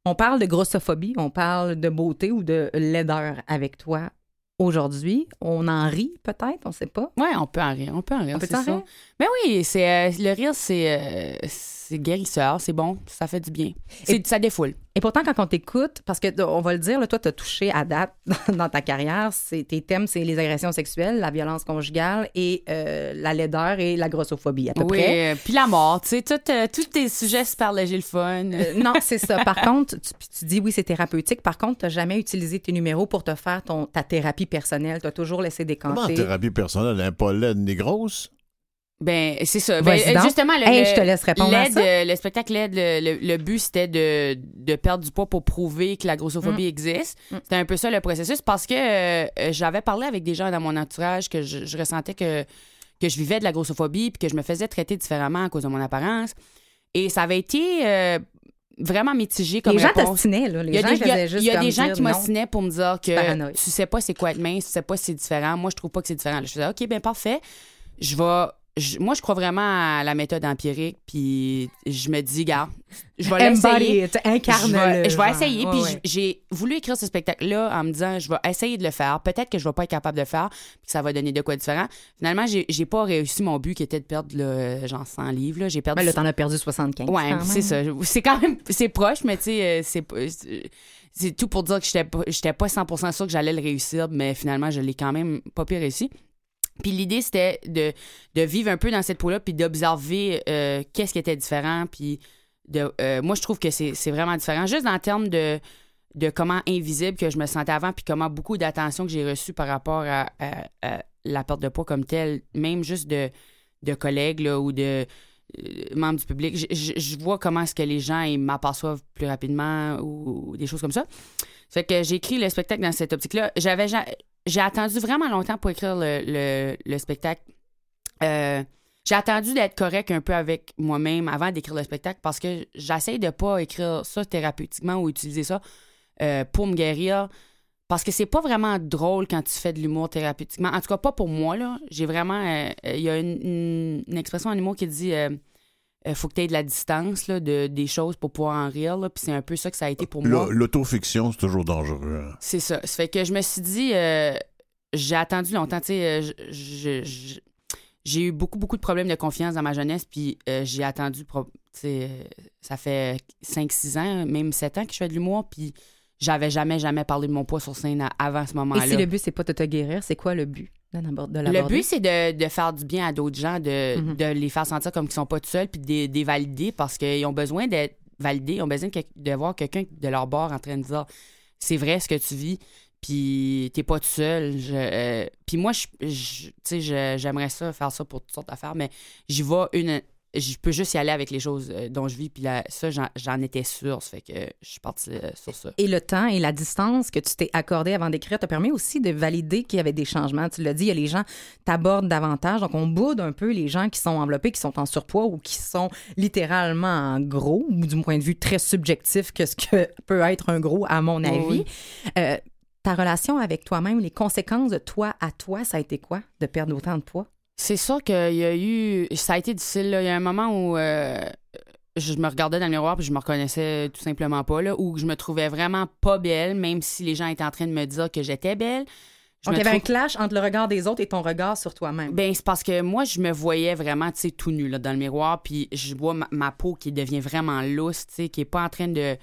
on parle de grossophobie, on parle de beauté ou de laideur avec toi aujourd'hui. On en rit peut-être, on sait pas. Ouais, on peut en rire. On peut en rire. On peut c'est en ça. rire? Mais oui, c'est euh, le rire, c'est euh, c'est guérisseur, c'est bon, ça fait du bien. C'est- ça défoule. Et pourtant, quand on t'écoute, parce que on va le dire, là, toi, tu as touché à date dans ta carrière, c'est, tes thèmes, c'est les agressions sexuelles, la violence conjugale et euh, la laideur et la grossophobie, à peu Oui, près. euh, puis la mort, tu sais, tout, euh, tous tes sujets super légers, le fun. Euh, non, c'est ça. Par contre, tu, dis oui, c'est thérapeutique. Par contre, tu n'as jamais utilisé tes numéros pour te faire ton, ta thérapie personnelle. Tu as toujours laissé Comment en décanter. thérapie personnelle, pas laide ni grosse? Ben, c'est ça. Ben, justement, le, Hey, le- je te laisse répondre à ça. euh, le spectacle LED, le, le- but, c'était de, de perdre du poids pour prouver que la grossophobie existe. Mm. C'était un peu ça le processus parce que euh, j'avais parlé avec des gens dans mon entourage que je, je ressentais que, que je vivais de la grossophobie puis que je me faisais traiter différemment à cause de mon apparence. Et ça avait été euh, vraiment mitigé comme Les gens réponse. t'ostinaient, là. Les Il y a gens des, il y a- il y a des gens qui m'ostinaient pour me dire que tu sais pas c'est quoi être mince, tu sais pas si c'est différent. Moi, je trouve pas que c'est différent. Je faisais OK, ben parfait. Je vais je- moi, je crois vraiment à la méthode empirique, puis je me dis, gars, je vais l'essayer. Incarne Je vais, le je vais essayer. Puis Ouais, j'ai voulu écrire ce spectacle-là en me disant, je vais essayer de le faire. Peut-être que je vais pas être capable de le faire, puis que ça va donner de quoi différent. Finalement, j'ai pas réussi mon but qui était de perdre, là, genre 100 livres. J'ai perdu Ben là, t'en as perdu 75. Ouais, c'est ça. C'est quand même c'est proche, mais tu sais, euh, c'est tout pour dire que j'étais pas pas 100% sûr que j'allais le réussir, mais finalement je l'ai quand même pas pire réussi. Puis l'idée c'était de, de vivre un peu dans cette peau-là, puis d'observer euh, qu'est-ce qui était différent, puis de euh, moi je trouve que c'est vraiment différent, juste en termes de de comment invisible que je me sentais avant, puis comment beaucoup d'attention que j'ai reçue par rapport à, la perte de poids comme telle, même juste de, de collègues ou de euh, membres du public. Je, vois comment est-ce que les gens m'aperçoivent plus rapidement ou, des choses comme ça. Fait que j'ai écrit le spectacle dans cette optique-là. J'avais ja- j'ai attendu vraiment longtemps pour écrire le, le- le spectacle. Euh, j'ai attendu d'être correct un peu avec moi-même avant d'écrire le spectacle parce que j'essaye de pas écrire ça thérapeutiquement ou utiliser ça euh, pour me guérir. Parce que c'est pas vraiment drôle quand tu fais de l'humour thérapeutiquement. En tout cas, pas pour moi, là. J'ai vraiment... euh, euh, Il y a une, une- une expression en humour qui dit... euh, euh, faut que tu aies de la distance là, de, des choses pour pouvoir en rire. là. Puis c'est un peu ça que ça a été pour moi. L'autofiction, c'est toujours dangereux. hein. C'est ça. Ça fait que je me suis dit, euh, j'ai attendu longtemps, tu sais, euh, j'ai eu beaucoup, beaucoup de problèmes de confiance dans ma jeunesse, puis euh, j'ai attendu, ça fait 5-6 ans, même 7 ans que je fais de l'humour, puis j'avais jamais, jamais parlé de mon poids sur scène avant ce Et moment-là. si le but, c'est pas de te guérir, c'est quoi le but? De Le but, c'est de, de faire du bien à d'autres gens, de, Mhm. de les faire sentir comme qu'ils sont pas tout seuls, puis de les- de les valider parce qu'ils ont besoin d'être validés, ils ont besoin de, voir quelqu'un de leur bord en train de dire c'est vrai ce que tu vis, puis t'es pas tout seul. Je, euh, puis moi, je, je- tu sais, je- j'aimerais ça, faire ça pour toutes sortes d'affaires, mais j'y vais une. Je peux juste y aller avec les choses euh, dont je vis, puis là, ça, j'en, étais sûre, ça fait que je suis partie euh, sur ça. Et le temps et la distance que tu t'es accordé avant d'écrire te permet aussi de valider qu'il y avait des changements. Tu l'as dit, il y a les gens t'abordent davantage. Donc, on boude un peu les gens qui sont enveloppés, qui sont en surpoids ou qui sont littéralement en gros, ou du point de vue très subjectif que ce que peut être un gros, à mon avis. Oui. Euh, ta relation avec toi-même, les conséquences de toi à toi, ça a été quoi de perdre autant de poids? C'est sûr qu'il y a eu. Ça a été difficile. là. Il y a un moment où euh, je me regardais dans le miroir puis je me reconnaissais tout simplement pas, là, où je me trouvais vraiment pas belle, même si les gens étaient en train de me dire que j'étais belle. Je Donc, me il y avait un clash entre le regard des autres et ton regard sur toi-même. Ben, c'est parce que moi, je me voyais vraiment, tu sais, tout nu, là, dans le miroir, puis je vois ma, ma peau qui devient vraiment lousse, tu sais, qui est pas en train de...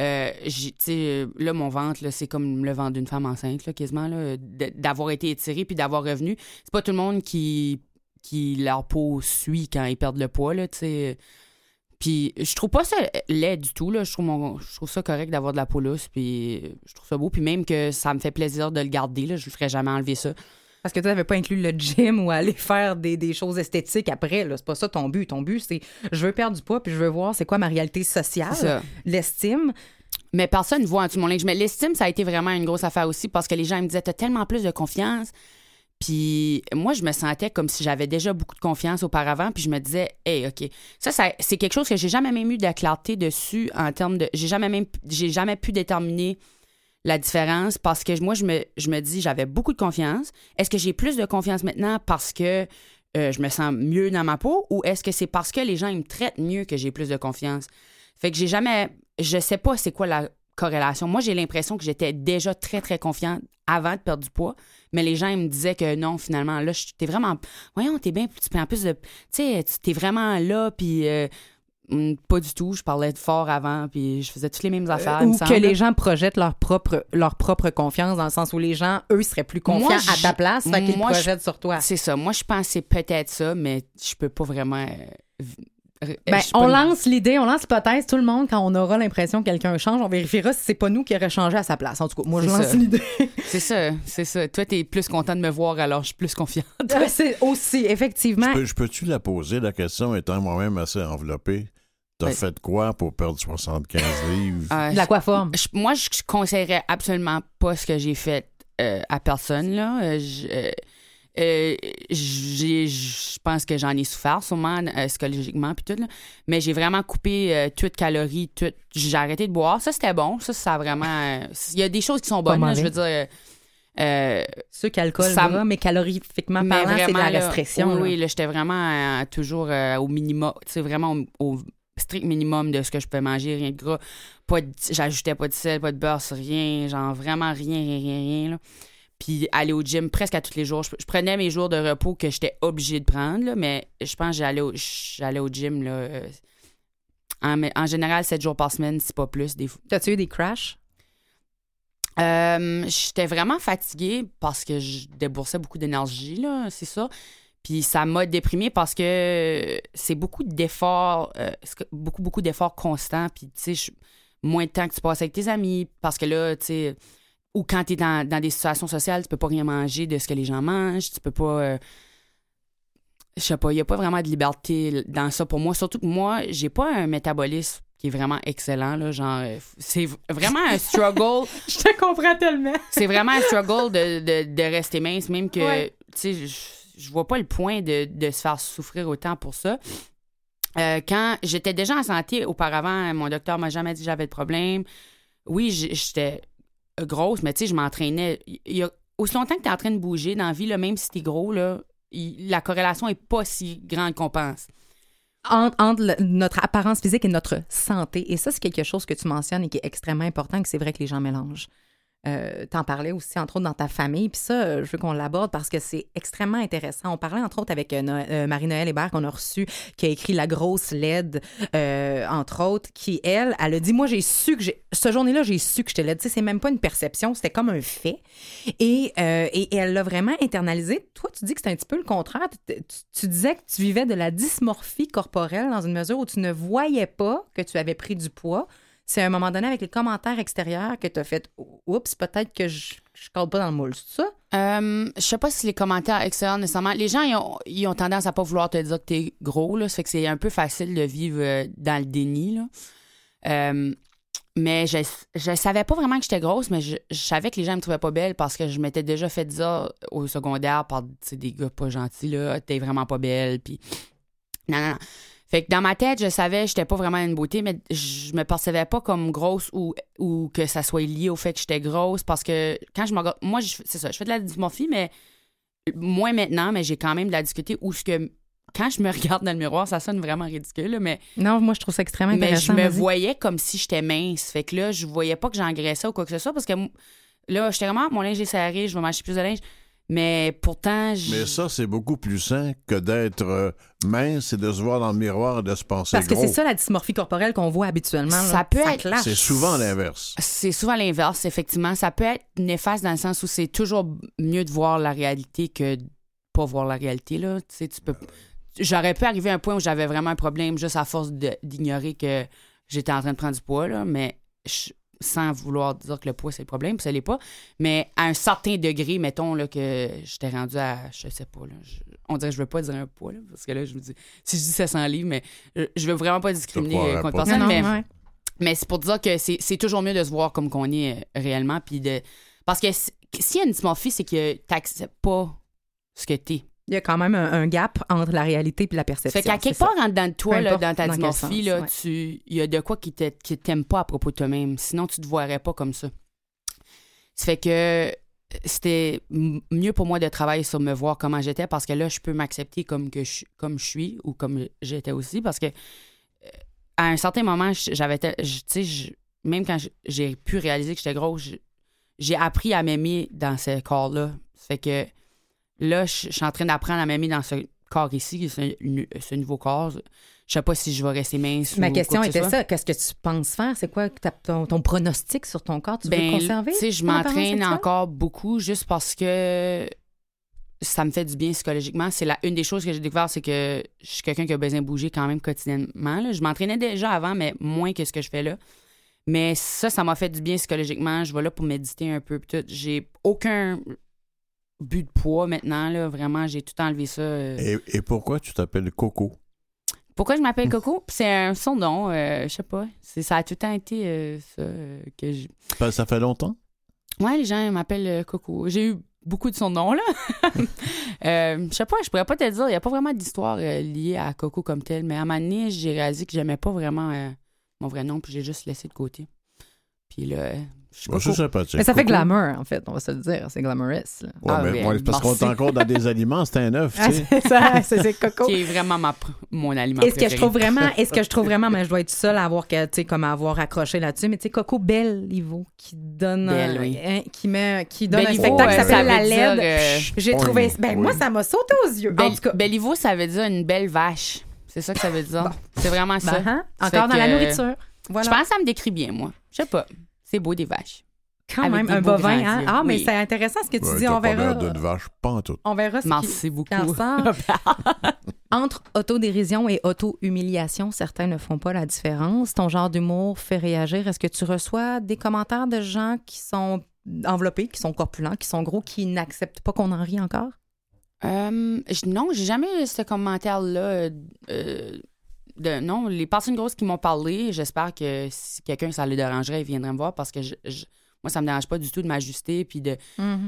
euh, sais, là, mon ventre, c'est comme le ventre d'une femme enceinte, là, quasiment, là, d'avoir été étiré puis d'avoir revenu. C'est pas tout le monde qui, qui leur peau suit quand ils perdent le poids, là, tu. Puis je trouve pas ça laid du tout, là. Je trouve, je trouve ça correct d'avoir de la peau lousse, puis je trouve ça beau. Puis même que ça me fait plaisir de le garder, là, je ne ferais jamais enlever ça. Parce que tu n'avais pas inclus le gym ou aller faire des, des choses esthétiques après. C'est pas ça ton but. Ton but, c'est je veux perdre du poids puis je veux voir c'est quoi ma réalité sociale, l'estime. Mais personne ne voit en dessous de mon linge. Mais l'estime, ça a été vraiment une grosse affaire aussi parce que les gens ils me disaient T'as tellement plus de confiance. Puis moi, je me sentais comme si j'avais déjà beaucoup de confiance auparavant. Puis je me disais Hey, OK. Ça, ça c'est quelque chose que j'ai jamais même eu de clarté dessus en termes de. J'ai jamais même. J'ai jamais pu déterminer la différence parce que moi, je me, je me dis J'avais beaucoup de confiance. Est-ce que j'ai plus de confiance maintenant parce que. euh, je me sens mieux dans ma peau ou est-ce que c'est parce que les gens me traitent mieux que j'ai plus de confiance? Fait que j'ai jamais. Je sais pas c'est quoi la corrélation. Moi, j'ai l'impression que j'étais déjà très, très confiante avant de perdre du poids. Mais les gens, ils me disaient que non, finalement, là, t'es vraiment. Voyons, t'es bien. Tu prends plus de. Tu sais, t'es vraiment là, puis. euh, pas du tout. Je parlais de fort avant, puis je faisais toutes les mêmes affaires. il ou que les gens projettent leur propre, leur propre confiance dans le sens où les gens, eux, seraient plus confiants Moi, à ta place, fait qu'ils je- projettent sur toi. C'est ça. Moi, je c'est peut-être ça, mais je peux pas vraiment. Euh, Ben, je on pas- lance l'idée, on lance l'hypothèse, tout le monde, quand on aura l'impression que quelqu'un change, on vérifiera si c'est pas nous qui aurait changé à sa place. En tout cas, moi, je lance l'idée. C'est ça, c'est ça. Toi, t'es plus content de me voir, alors je suis plus confiante. c'est aussi, effectivement. Peux- je peux-tu la poser, la question, étant moi-même assez enveloppé? T'as Ouais. fait quoi pour perdre 75 livres? Euh, je- moi, je je conseillerais absolument pas ce que j'ai fait euh, à personne. Là. Euh, je, euh, je pense que j'en ai souffert sûrement euh, psychologiquement puis tout là. mais j'ai vraiment coupé euh, toutes calories tout j'ai arrêté de boire ça c'était bon ça ça a vraiment euh, il y a des choses qui sont bonnes là, je veux dire euh, Ceux qui alcool, Ça- gras, mais calorifiquement mais parlant, c'est de la restriction. oui, là. j'étais vraiment euh, toujours au minimum, tu sais, vraiment au, au strict minimum de ce que je peux manger, rien de gras. Pas j'ajoutais pas de sel, pas de beurre, rien, genre vraiment rien, rien, rien, rien. Là. Puis aller au gym presque à tous les jours. Je, je prenais mes jours de repos que j'étais obligée de prendre, là, mais je pense que j'allais au, j'allais au gym là, euh, en, en général 7 jours par semaine, c'est pas plus. Des. T'as-tu eu des crashs? Euh, j'étais vraiment fatiguée parce que je déboursais beaucoup d'énergie, là, c'est ça. Puis ça m'a déprimée parce que c'est beaucoup d'efforts, euh, beaucoup, beaucoup d'efforts constants. Puis, tu sais, moins de temps que tu passes avec tes amis parce que là, tu sais, ou quand tu es dans, dans des situations sociales, tu peux pas rien manger de ce que les gens mangent, tu peux pas. euh, je sais pas, il n'y a pas vraiment de liberté dans ça pour moi. Surtout que moi, j'ai pas un métabolisme qui est vraiment excellent, là. Genre, euh, c'est vraiment un struggle Je te comprends tellement. c'est vraiment un struggle de, de, de rester mince, même que, Ouais. tu sais, je, vois pas le point de, de se faire souffrir autant pour ça. Euh, quand j'étais déjà en santé auparavant, mon docteur m'a jamais dit que j'avais de problème. Oui, j'étais grosse, mais tu sais, je m'entraînais. Il y a, aussi longtemps que tu es en train de bouger dans la vie, même si tu es gros, la corrélation est pas si grande qu'on pense. entre, notre apparence physique et notre santé. Et ça, c'est quelque chose que tu mentionnes et qui est extrêmement important, que c'est vrai que les gens mélangent. Euh, t'en parlais aussi, entre autres, dans ta famille. Puis ça, euh, je veux qu'on l'aborde parce que c'est extrêmement intéressant. On parlait, entre autres, avec euh, No- Marie-Noël Hébert qu'on a reçu, qui a écrit La grosse LED, entre autres, qui, elle, elle a dit, moi, j'ai su que. Ce journée-là, j'ai su que j'étais laide. Tu sais, c'est même pas une perception, c'était comme un fait. Et, et, elle l'a vraiment internalisé. Toi, tu dis que c'est un petit peu le contraire. Tu- tu disais que tu vivais de la dysmorphie corporelle dans une mesure où tu ne voyais pas que tu avais pris du poids. C'est à un moment donné, avec les commentaires extérieurs, que tu as fait Oups, peut-être que je ne colle pas dans le moule, c'est ça? Euh, je sais pas si les commentaires extérieurs nécessairement. Les gens, ils ont, ils ont tendance à pas vouloir te dire que t'es gros, là. Ça fait que c'est un peu facile de vivre euh, dans le déni, là. Euh, mais je, je savais pas vraiment que j'étais grosse, mais je, savais que les gens me trouvaient pas belle parce que je m'étais déjà fait dire au secondaire par tu des gars pas gentils, là, t'es vraiment pas belle, puis non, non, non. Fait que dans ma tête, je savais que j'étais pas vraiment une beauté, mais je me percevais pas comme grosse ou, ou que ça soit lié au fait que j'étais grosse parce que quand je me regarde- moi, c'est ça, je fais de la dysmorphie, mais moins maintenant, mais j'ai quand même de la discuter où ce que quand je me regarde dans le miroir, ça sonne vraiment ridicule, mais, Non, moi, je trouve ça extrêmement mais je intéressant. me voyais comme si j'étais mince. Fait que là, je voyais pas que j'engraissais ou quoi que ce soit parce que là, j'étais vraiment, mon linge est serré, je vais m'acheter plus de linge. Mais pourtant, je... Mais ça, c'est beaucoup plus sain que d'être euh, mince et de se voir dans le miroir et de se penser Parce que gros. c'est ça la dysmorphie corporelle qu'on voit habituellement. là. Ça peut être- clash. C'est souvent l'inverse. C'est souvent l'inverse, effectivement. Ça peut être néfaste dans le sens où c'est toujours mieux de voir la réalité que de pas voir la réalité. Là. Tu sais, tu peux... J'aurais pu arriver à un point où j'avais vraiment un problème juste à force de- d'ignorer que j'étais en train de prendre du poids, là, mais je- sans vouloir dire que le poids, c'est le problème, puis ça l'est pas. Mais à un certain degré, mettons là, que j'étais rendu à, je sais pas, là, je- on dirait que je veux pas dire un poids, là, parce que là, je me dis, si je dis 700 livres, mais je, je veux vraiment pas discriminer euh, contre pas. personne, Non, mais... ouais. Mais c'est pour dire que c'est c'est toujours mieux de se voir comme qu'on est euh, réellement. Puis de... Parce que si- s'il y a une dysmorphie, c'est que tu n'acceptes pas ce que tu es. Il y a quand même un, un gap entre la réalité et la perception. Fait qu'à quelque part, en dedans de toi, là, dans ta dans dysmorphie, là, ouais. tu- il y a de quoi qui qui t'aime pas à propos de toi-même. Sinon, tu te voirais pas comme ça. Ça fait que c'était mieux pour moi de travailler sur me voir comment j'étais parce que là, je peux m'accepter comme, que je, comme je suis ou comme j'étais aussi parce que euh, à un certain moment, j'avais, même quand j'ai pu réaliser que j'étais grosse, j'ai appris à m'aimer dans ce corps-là. Ça fait que là, je je suis en train d'apprendre à m'aimer dans ce corps ici, ce, ce nouveau corps. Je sais pas si je vais rester mince. Ma ou question quoi que était ça. Qu'est-ce que tu penses faire? C'est quoi ton, ton pronostic sur ton corps? Tu veux Ben, le conserver? Tu sais, je m'entraîne encore beaucoup juste parce que ça me fait du bien psychologiquement. C'est la une des choses que j'ai découvert, c'est que je suis quelqu'un qui a besoin de bouger quand même quotidiennement. là. Je m'entraînais déjà avant, mais moins que ce que je fais là. Mais ça, ça m'a fait du bien psychologiquement. Je vais là pour méditer un peu. J'ai aucun but de poids maintenant. Là. Vraiment, j'ai tout enlevé ça. euh. Et, et pourquoi tu t'appelles Coco? Pourquoi je m'appelle Coco? C'est un surnom, euh, je sais pas. C'est- Ça a tout le temps été euh, ça euh, que je... Ben, Ça fait longtemps? Ouais, les gens m'appellent euh, Coco. J'ai eu beaucoup de son nom, là. euh, je sais pas, je pourrais pas te dire. Il n'y a pas vraiment d'histoire euh, liée à Coco comme telle, mais à un moment donné, j'ai réalisé que j'aimais pas vraiment euh, mon vrai nom, puis j'ai juste laissé de côté. Puis là, Bon, c'est sympathique. Mais ça fait glamour, en fait, on va se le dire. C'est glamorous. là. Ouais, Ah, mais oui, parce qu'on est encore dans des aliments, c'est un œuf, Ah, tu sais. c'est ça, c'est c'est coco. Qui est vraiment ma mon aliment Et ce que je trouve vraiment, est ce que je trouve vraiment, mais je dois être seule à avoir que, tu sais, comme à avoir accroché là-dessus, mais tu sais, Coco Belle Livo, qui donne, Belle, un- oui. hein, qui met, qui donne un Bellivo, spectacle qui euh, s'appelle ça La veut dire, LED. euh, J'ai trouvé, ben oui. moi, ça m'a sauté aux yeux. Bel- en tout cas, Bellivo, ça veut dire une belle vache. C'est ça que ça veut dire. C'est vraiment ça. ben, hein, Ça encore dans la nourriture. Voilà. Je pense que ça me décrit bien, moi. Je sais pas. C'est beau des vaches. quand avec même un bovin. Hein? Ah, mais Oui. c'est intéressant ce que tu Ouais, dis. On verra. l'air d'une vache, pas en tout. On verra ce Merci beaucoup. qui. Entre autodérision et auto-humiliation, certains ne font pas la différence. Ton genre d'humour fait réagir. Est-ce que tu reçois des commentaires de gens qui sont enveloppés, qui sont corpulents, qui sont gros, qui n'acceptent pas qu'on en rit encore? Euh, non, j'ai jamais eu ce commentaire-là. euh, euh, de, non, les personnes grosses qui m'ont parlé, j'espère que si quelqu'un ça le dérangerait, il viendrait me voir parce que je- je- moi, ça me dérange pas du tout de m'ajuster puis de,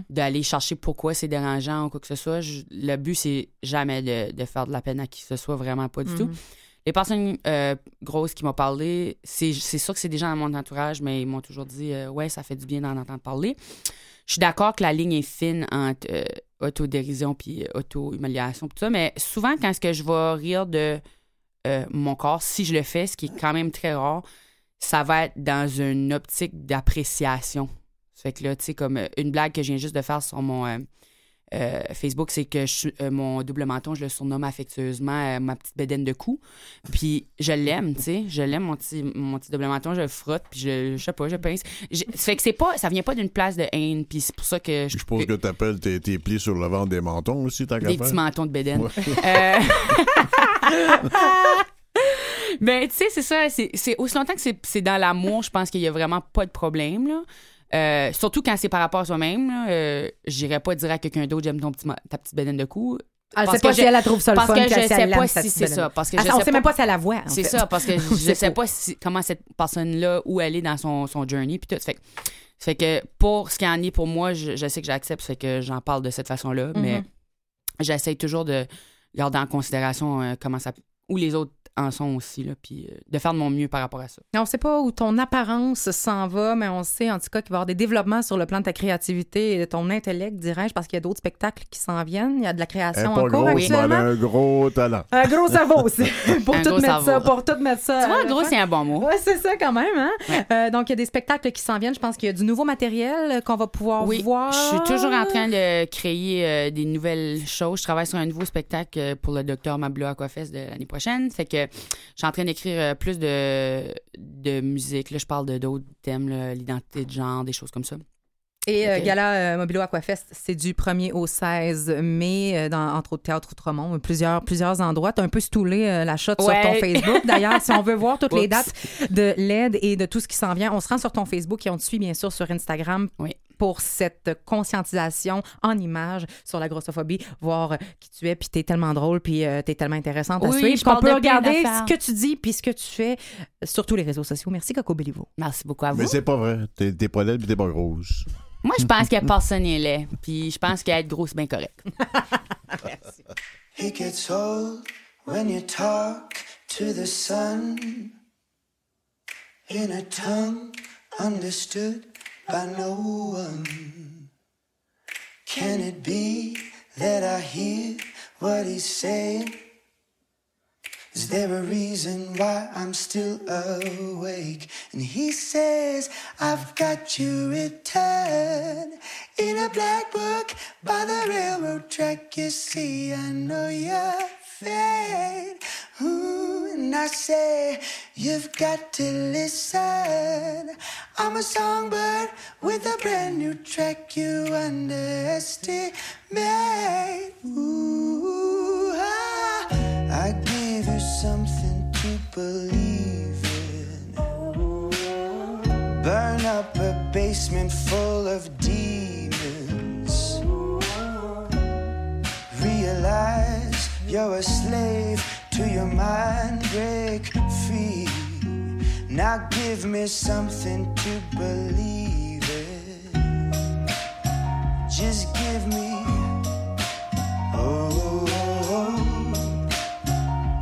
d'aller chercher pourquoi c'est dérangeant ou quoi que ce soit. Je- le but, c'est jamais de, de faire de la peine à qui que ce soit, vraiment pas du tout. Les personnes euh, grosses qui m'ont parlé, c'est, c'est sûr que c'est des gens dans mon entourage, mais ils m'ont toujours dit euh, Ouais, ça fait du bien d'en entendre parler. Je suis d'accord que la ligne est fine entre euh, autodérision puis auto-humiliation, tout ça, mais souvent, quand est-ce que je vais rire de euh, mon corps, si je le fais, ce qui est quand même très rare, ça va être dans une optique d'appréciation. Fait que là, tu sais, comme euh, une blague que je viens juste de faire sur mon euh, euh, Facebook, c'est que je euh, mon double menton, je le surnomme affectueusement ma petite bédaine de cou. Puis je l'aime, tu sais. Je l'aime, mon petit, mon petit double menton, je le frotte, puis je, je sais pas, je pince. Je- Ça fait que c'est pas, ça vient pas d'une place de haine, puis c'est pour ça que je Je suppose que t'appelles tes, tes plis sur le ventre des mentons aussi, qu'à des petits mentons de bédaine. Ouais. Ben, tu sais, c'est ça. C'est, aussi longtemps que c'est, dans l'amour, je pense qu'il y a vraiment pas de problème, là. Euh, surtout quand c'est par rapport à soi-même. Euh, j'irais pas dire à quelqu'un d'autre, j'aime ton petit, ta petite bédaine de cou. Elle Parce sait pas que si je- elle la trouve ça le parce fun. que je si sais pas si c'est ça, parce que Ah, je ça, on sais sait même pas si elle la voit. C'est ça, parce que je sais pas si- comment cette personne-là, où elle est dans son, son journey, puis tout. Fait, que- fait que pour ce qui en est pour moi, je, je sais que j'accepte, fait que j'en parle de cette façon-là, mais Mhm. j'essaie toujours de garder en considération euh, comment ça. où les autres en sont aussi, là, puis euh, de faire de mon mieux par rapport à ça. On sait pas où ton apparence s'en va, mais on sait en tout cas qu'il va y avoir des développements sur le plan de ta créativité et de ton intellect, dirais-je, parce qu'il y a d'autres spectacles qui s'en viennent. Il y a de la création pas en cours actuellement. un gros talent. Un gros cerveau aussi. pour Un tout gros mettre ça, pour tout mettre ça. Tu vois, la gros, c'est un bon mot. Ouais, c'est ça quand même. Hein? Ouais. Euh, donc, il y a des spectacles qui s'en viennent. Je pense qu'il y a du nouveau matériel qu'on va pouvoir Oui, voir. je suis toujours en train de créer euh, des nouvelles choses. Je travaille sur un nouveau spectacle pour le docteur Mablo Aquafest de l'année prochaine. Fait que je suis en train d'écrire euh, plus de, de musique. Là, je parle de d'autres thèmes, l'identité de genre, des choses comme ça. Et euh. Gala euh, Mobilo Aquafest, c'est du 1er au 16 mai, dans, entre autres Théâtre Outremont, plusieurs, plusieurs endroits. Tu as un peu stoulé euh, la shot sur ton Facebook. D'ailleurs, si on veut voir toutes les dates de l'aide et de tout ce qui s'en vient, on se rend sur ton Facebook et on te suit bien sûr sur Instagram Oui. Pour cette conscientisation en images sur la grossophobie, voir qui tu es, puis t'es tellement drôle, puis euh, t'es tellement intéressante à Oui, suivre. je qu'on peut regarder ce que tu dis puis ce que tu fais euh, sur tous les réseaux sociaux. Merci Coco Béliveau. Merci beaucoup à vous. Mais c'est pas vrai. T'es t'es pas laide pis t'es pas grosse. Moi, je pense que personne n'est laid. Puis je pense qu'être gros, c'est bien correct. It gets old when you talk to the sun in a tongue understood by no one. Can it be that I hear what he's saying? Is there a reason why I'm still awake? And he says, I've got you written in a black book by the railroad track. You see, I know you're fate. Ooh, and I say, You've got to listen. I'm a songbird with a brand new track you underestimate. Ooh, ah, I give you something to believe in. Burn up a basement full of demons. You're a slave to your mind, break free. Now give me something to believe in. Just give me, oh,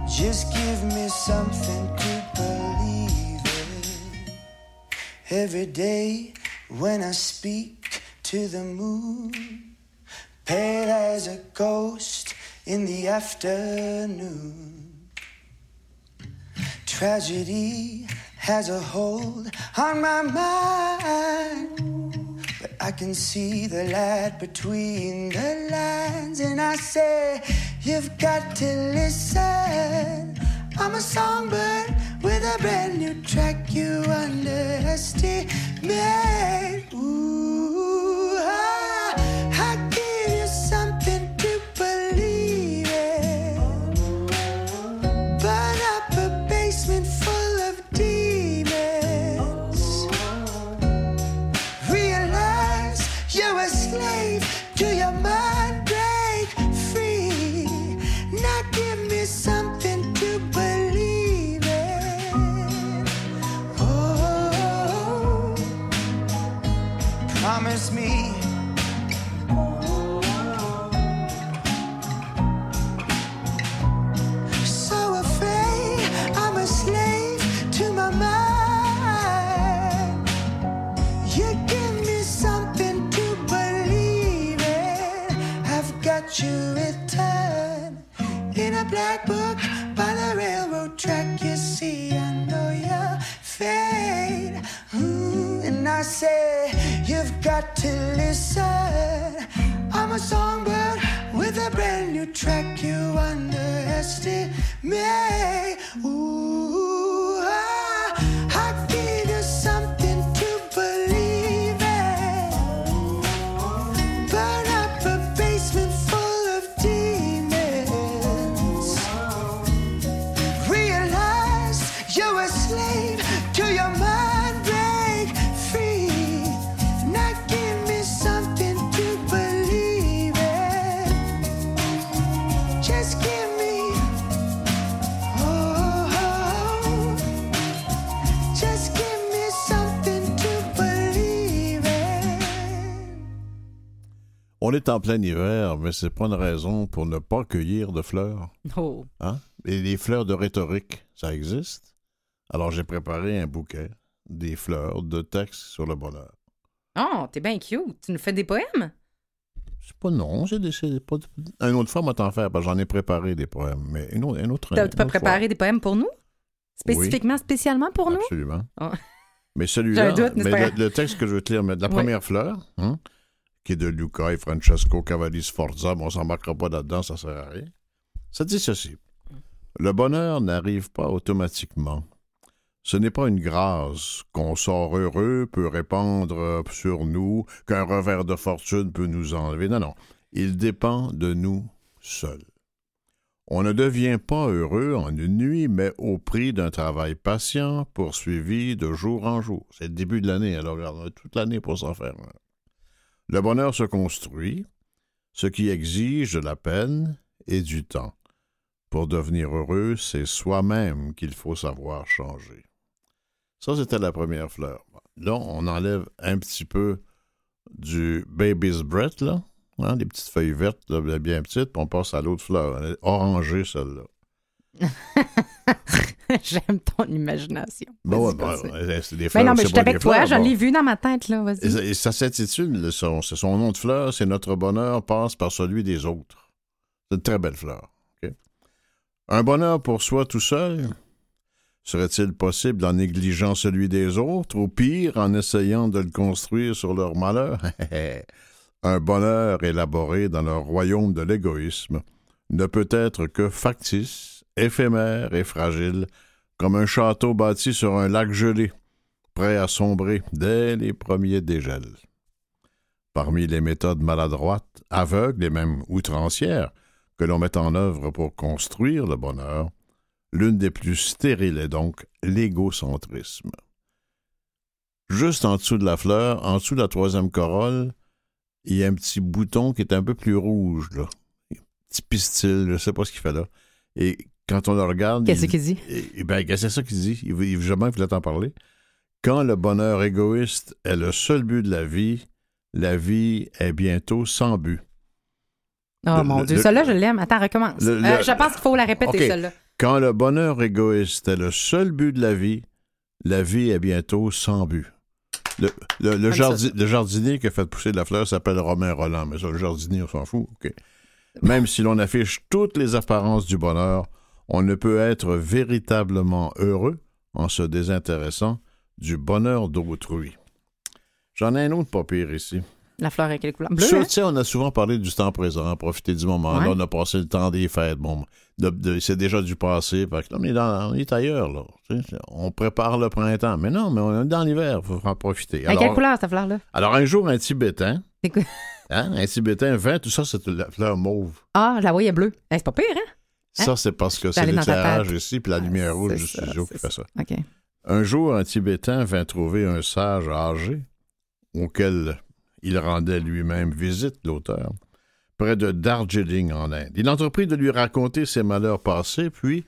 just give me something to believe in. Every day when I speak to the moon, pale as a ghost in the afternoon. Tragedy has a hold on my mind, but I can see the light between the lines, and I say, You've got to listen. I'm a songbird with a brand new track you underestimate. Ooh, promise me. Est en plein hiver, mais c'est pas une raison pour ne pas cueillir de fleurs. Oh. Hein? Et les fleurs de rhétorique, ça existe? Alors j'ai préparé un bouquet, des fleurs de textes sur le bonheur. Oh, t'es bien cute. Tu nous fais des poèmes? C'est pas non, j'ai décidé pas. de- Une autre fois, moi t'en faire, parce que j'en ai préparé des poèmes, mais une autre, une autre, T'as pas préparé fois. des poèmes pour nous? Spécifiquement, spécialement pour nous? Absolument. Ah. Mais celui-là, mais le, le texte que je veux te lire, mais de la Oui. première fleur, hein, qui est de Luca et Francesco Cavalli Sforza, mais on s'en marquera pas là-dedans, ça sert à rien. Ça dit ceci. Le bonheur n'arrive pas automatiquement. Ce n'est pas une grâce qu'on sort heureux peut répandre sur nous, qu'un revers de fortune peut nous enlever. Non, non. Il dépend de nous seuls. On ne devient pas heureux en une nuit, mais au prix d'un travail patient, poursuivi de jour en jour. C'est le début de l'année, alors on a toute l'année pour s'en faire. Le bonheur se construit, ce qui exige de la peine et du temps. Pour devenir heureux, c'est soi-même qu'il faut savoir changer. Ça, c'était la première fleur. Là, on enlève un petit peu du baby's breath, là, hein, des petites feuilles vertes, bien petites, puis on passe à l'autre fleur. Orangée, celle-là. J'aime ton imagination. Bon, Vas-y, ouais, c'est des Ben fleurs. non, mais je suis avec toi, fleurs, je bon. l'ai vu dans ma tête, là. Vas-y. ça, s'intitule, c'est son nom de fleur, c'est Notre bonheur passe par celui des autres. C'est une très belle fleur. Un bonheur pour soi tout seul, serait-il possible en négligeant celui des autres, ou pire, en essayant de le construire sur leur malheur? Un bonheur élaboré dans le royaume de l'égoïsme ne peut être que factice, éphémère et fragile, comme un château bâti sur un lac gelé prêt à sombrer dès les premiers dégels. Parmi les méthodes maladroites, aveugles et même outrancières que l'on met en œuvre pour construire le bonheur, l'une des plus stériles est donc l'égocentrisme. Juste en dessous de la fleur, en dessous de la troisième corolle, il y a un petit bouton qui est un peu plus rouge, là. Un petit pistil, je ne sais pas ce qu'il fait là. Et quand on le regarde. Qu'est-ce il- qu'il dit? ben, c'est ça qu'il dit? Il, veut- il, jamais voulait t'en parler. Quand le bonheur égoïste est le seul but de la vie, la vie est bientôt sans but. Oh Le- mon le- Dieu, le- celle-là, je l'aime. Attends, recommence. le- Euh, je pense qu'il faut la répéter, celle-là. Quand le bonheur égoïste est le seul but de la vie, la vie est bientôt sans but. Le, le- le Comme ça. jardi- le jardinier qui a fait pousser de la fleur s'appelle Romain Roland, mais ça, le jardinier, on s'en fout. OK. Même si l'on affiche toutes les apparences du bonheur, on ne peut être véritablement heureux en se désintéressant du bonheur d'autrui. J'en ai un autre pas pire ici. La fleur avec quelle couleur? Bleu, Ça, hein? tu sais, on a souvent parlé du temps présent, profiter du moment. Ouais. Là, on a passé le temps des fêtes. Bon, de- de- c'est déjà du passé. Que là, on, est dans- on est ailleurs. Là, on prépare le printemps. Mais non, mais on est dans l'hiver. Il faut en profiter. Avec quelle Alors, couleur, cette fleur-là? alors, un jour, un Tibétain, hein, un Tibétain vint, tout ça, c'est la fleur mauve. Ah, la voyais bleue. Eh, c'est pas pire, hein? Ça, c'est parce que c'est l'éclairage ici, puis la Ah, lumière rouge du studio qui fait ça. Un jour, un Tibétain vint trouver un sage âgé, auquel il rendait lui-même visite, l'auteur, près de Darjeeling en Inde. Il entreprit de lui raconter ses malheurs passés, puis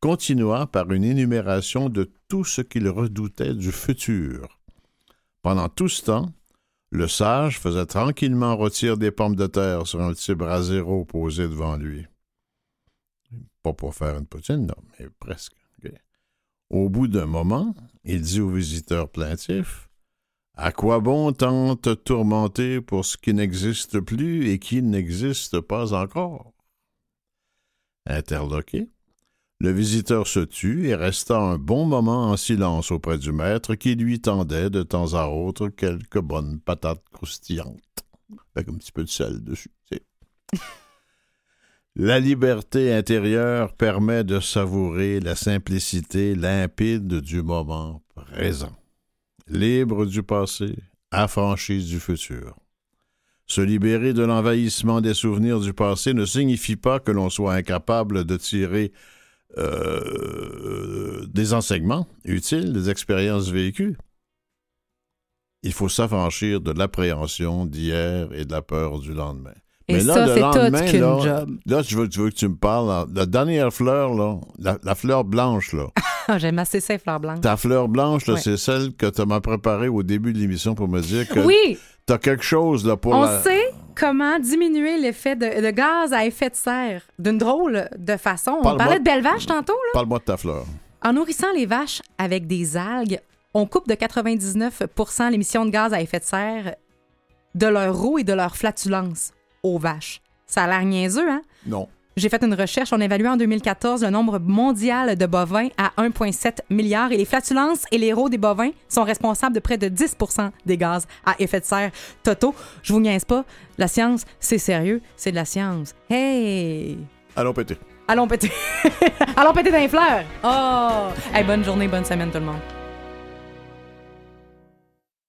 continua par une énumération de tout ce qu'il redoutait du futur. Pendant tout ce temps, le sage faisait tranquillement rôtir des pommes de terre sur un petit brasero posé devant lui. Pour faire une poutine, non, mais presque. Au bout d'un moment, il dit au visiteur plaintif À quoi bon tant te tourmenter pour ce qui n'existe plus et qui n'existe pas encore Interloqué, Le visiteur se tut et resta un bon moment en silence auprès du maître qui lui tendait de temps à autre quelques bonnes patates croustillantes. Avec un petit peu de sel dessus. La liberté intérieure permet de savourer la simplicité limpide du moment présent. Libre du passé, affranchi du futur. Se libérer de l'envahissement des souvenirs du passé ne signifie pas que l'on soit incapable de tirer euh, des enseignements utiles des expériences vécues. Il faut s'affranchir de l'appréhension d'hier et de la peur du lendemain. Et Mais là, ça, c'est tout qu'une là, job. Là, tu veux, tu veux que tu me parles. là, La dernière fleur, là, la, la fleur blanche, là. Ah, J'aime assez ça, les fleurs blanches. Ta fleur blanche, là, Ouais. c'est celle que tu m'as préparée au début de l'émission pour me dire que Oui, tu as quelque chose là, pour on la... sait comment diminuer l'effet de, gaz à effet de serre d'une drôle de façon. On parlait de belles vaches tantôt, là. Parle-moi de ta fleur. En nourrissant les vaches avec des algues, on coupe de 99% l'émission de gaz à effet de serre de leur roue et de leur flatulence aux vaches. Ça a l'air niaiseux, hein? Non. J'ai fait une recherche. On évaluait en 2014 le nombre mondial de bovins à 1,7 milliard et les flatulences et les rots des bovins sont responsables de près de 10 des gaz à effet de serre. Toto, je vous niaise pas. La science, c'est sérieux. C'est de la science. Hey! Allons péter. Allons péter. Allons péter dans les fleurs. Oh! Hey, bonne journée, bonne semaine tout le monde.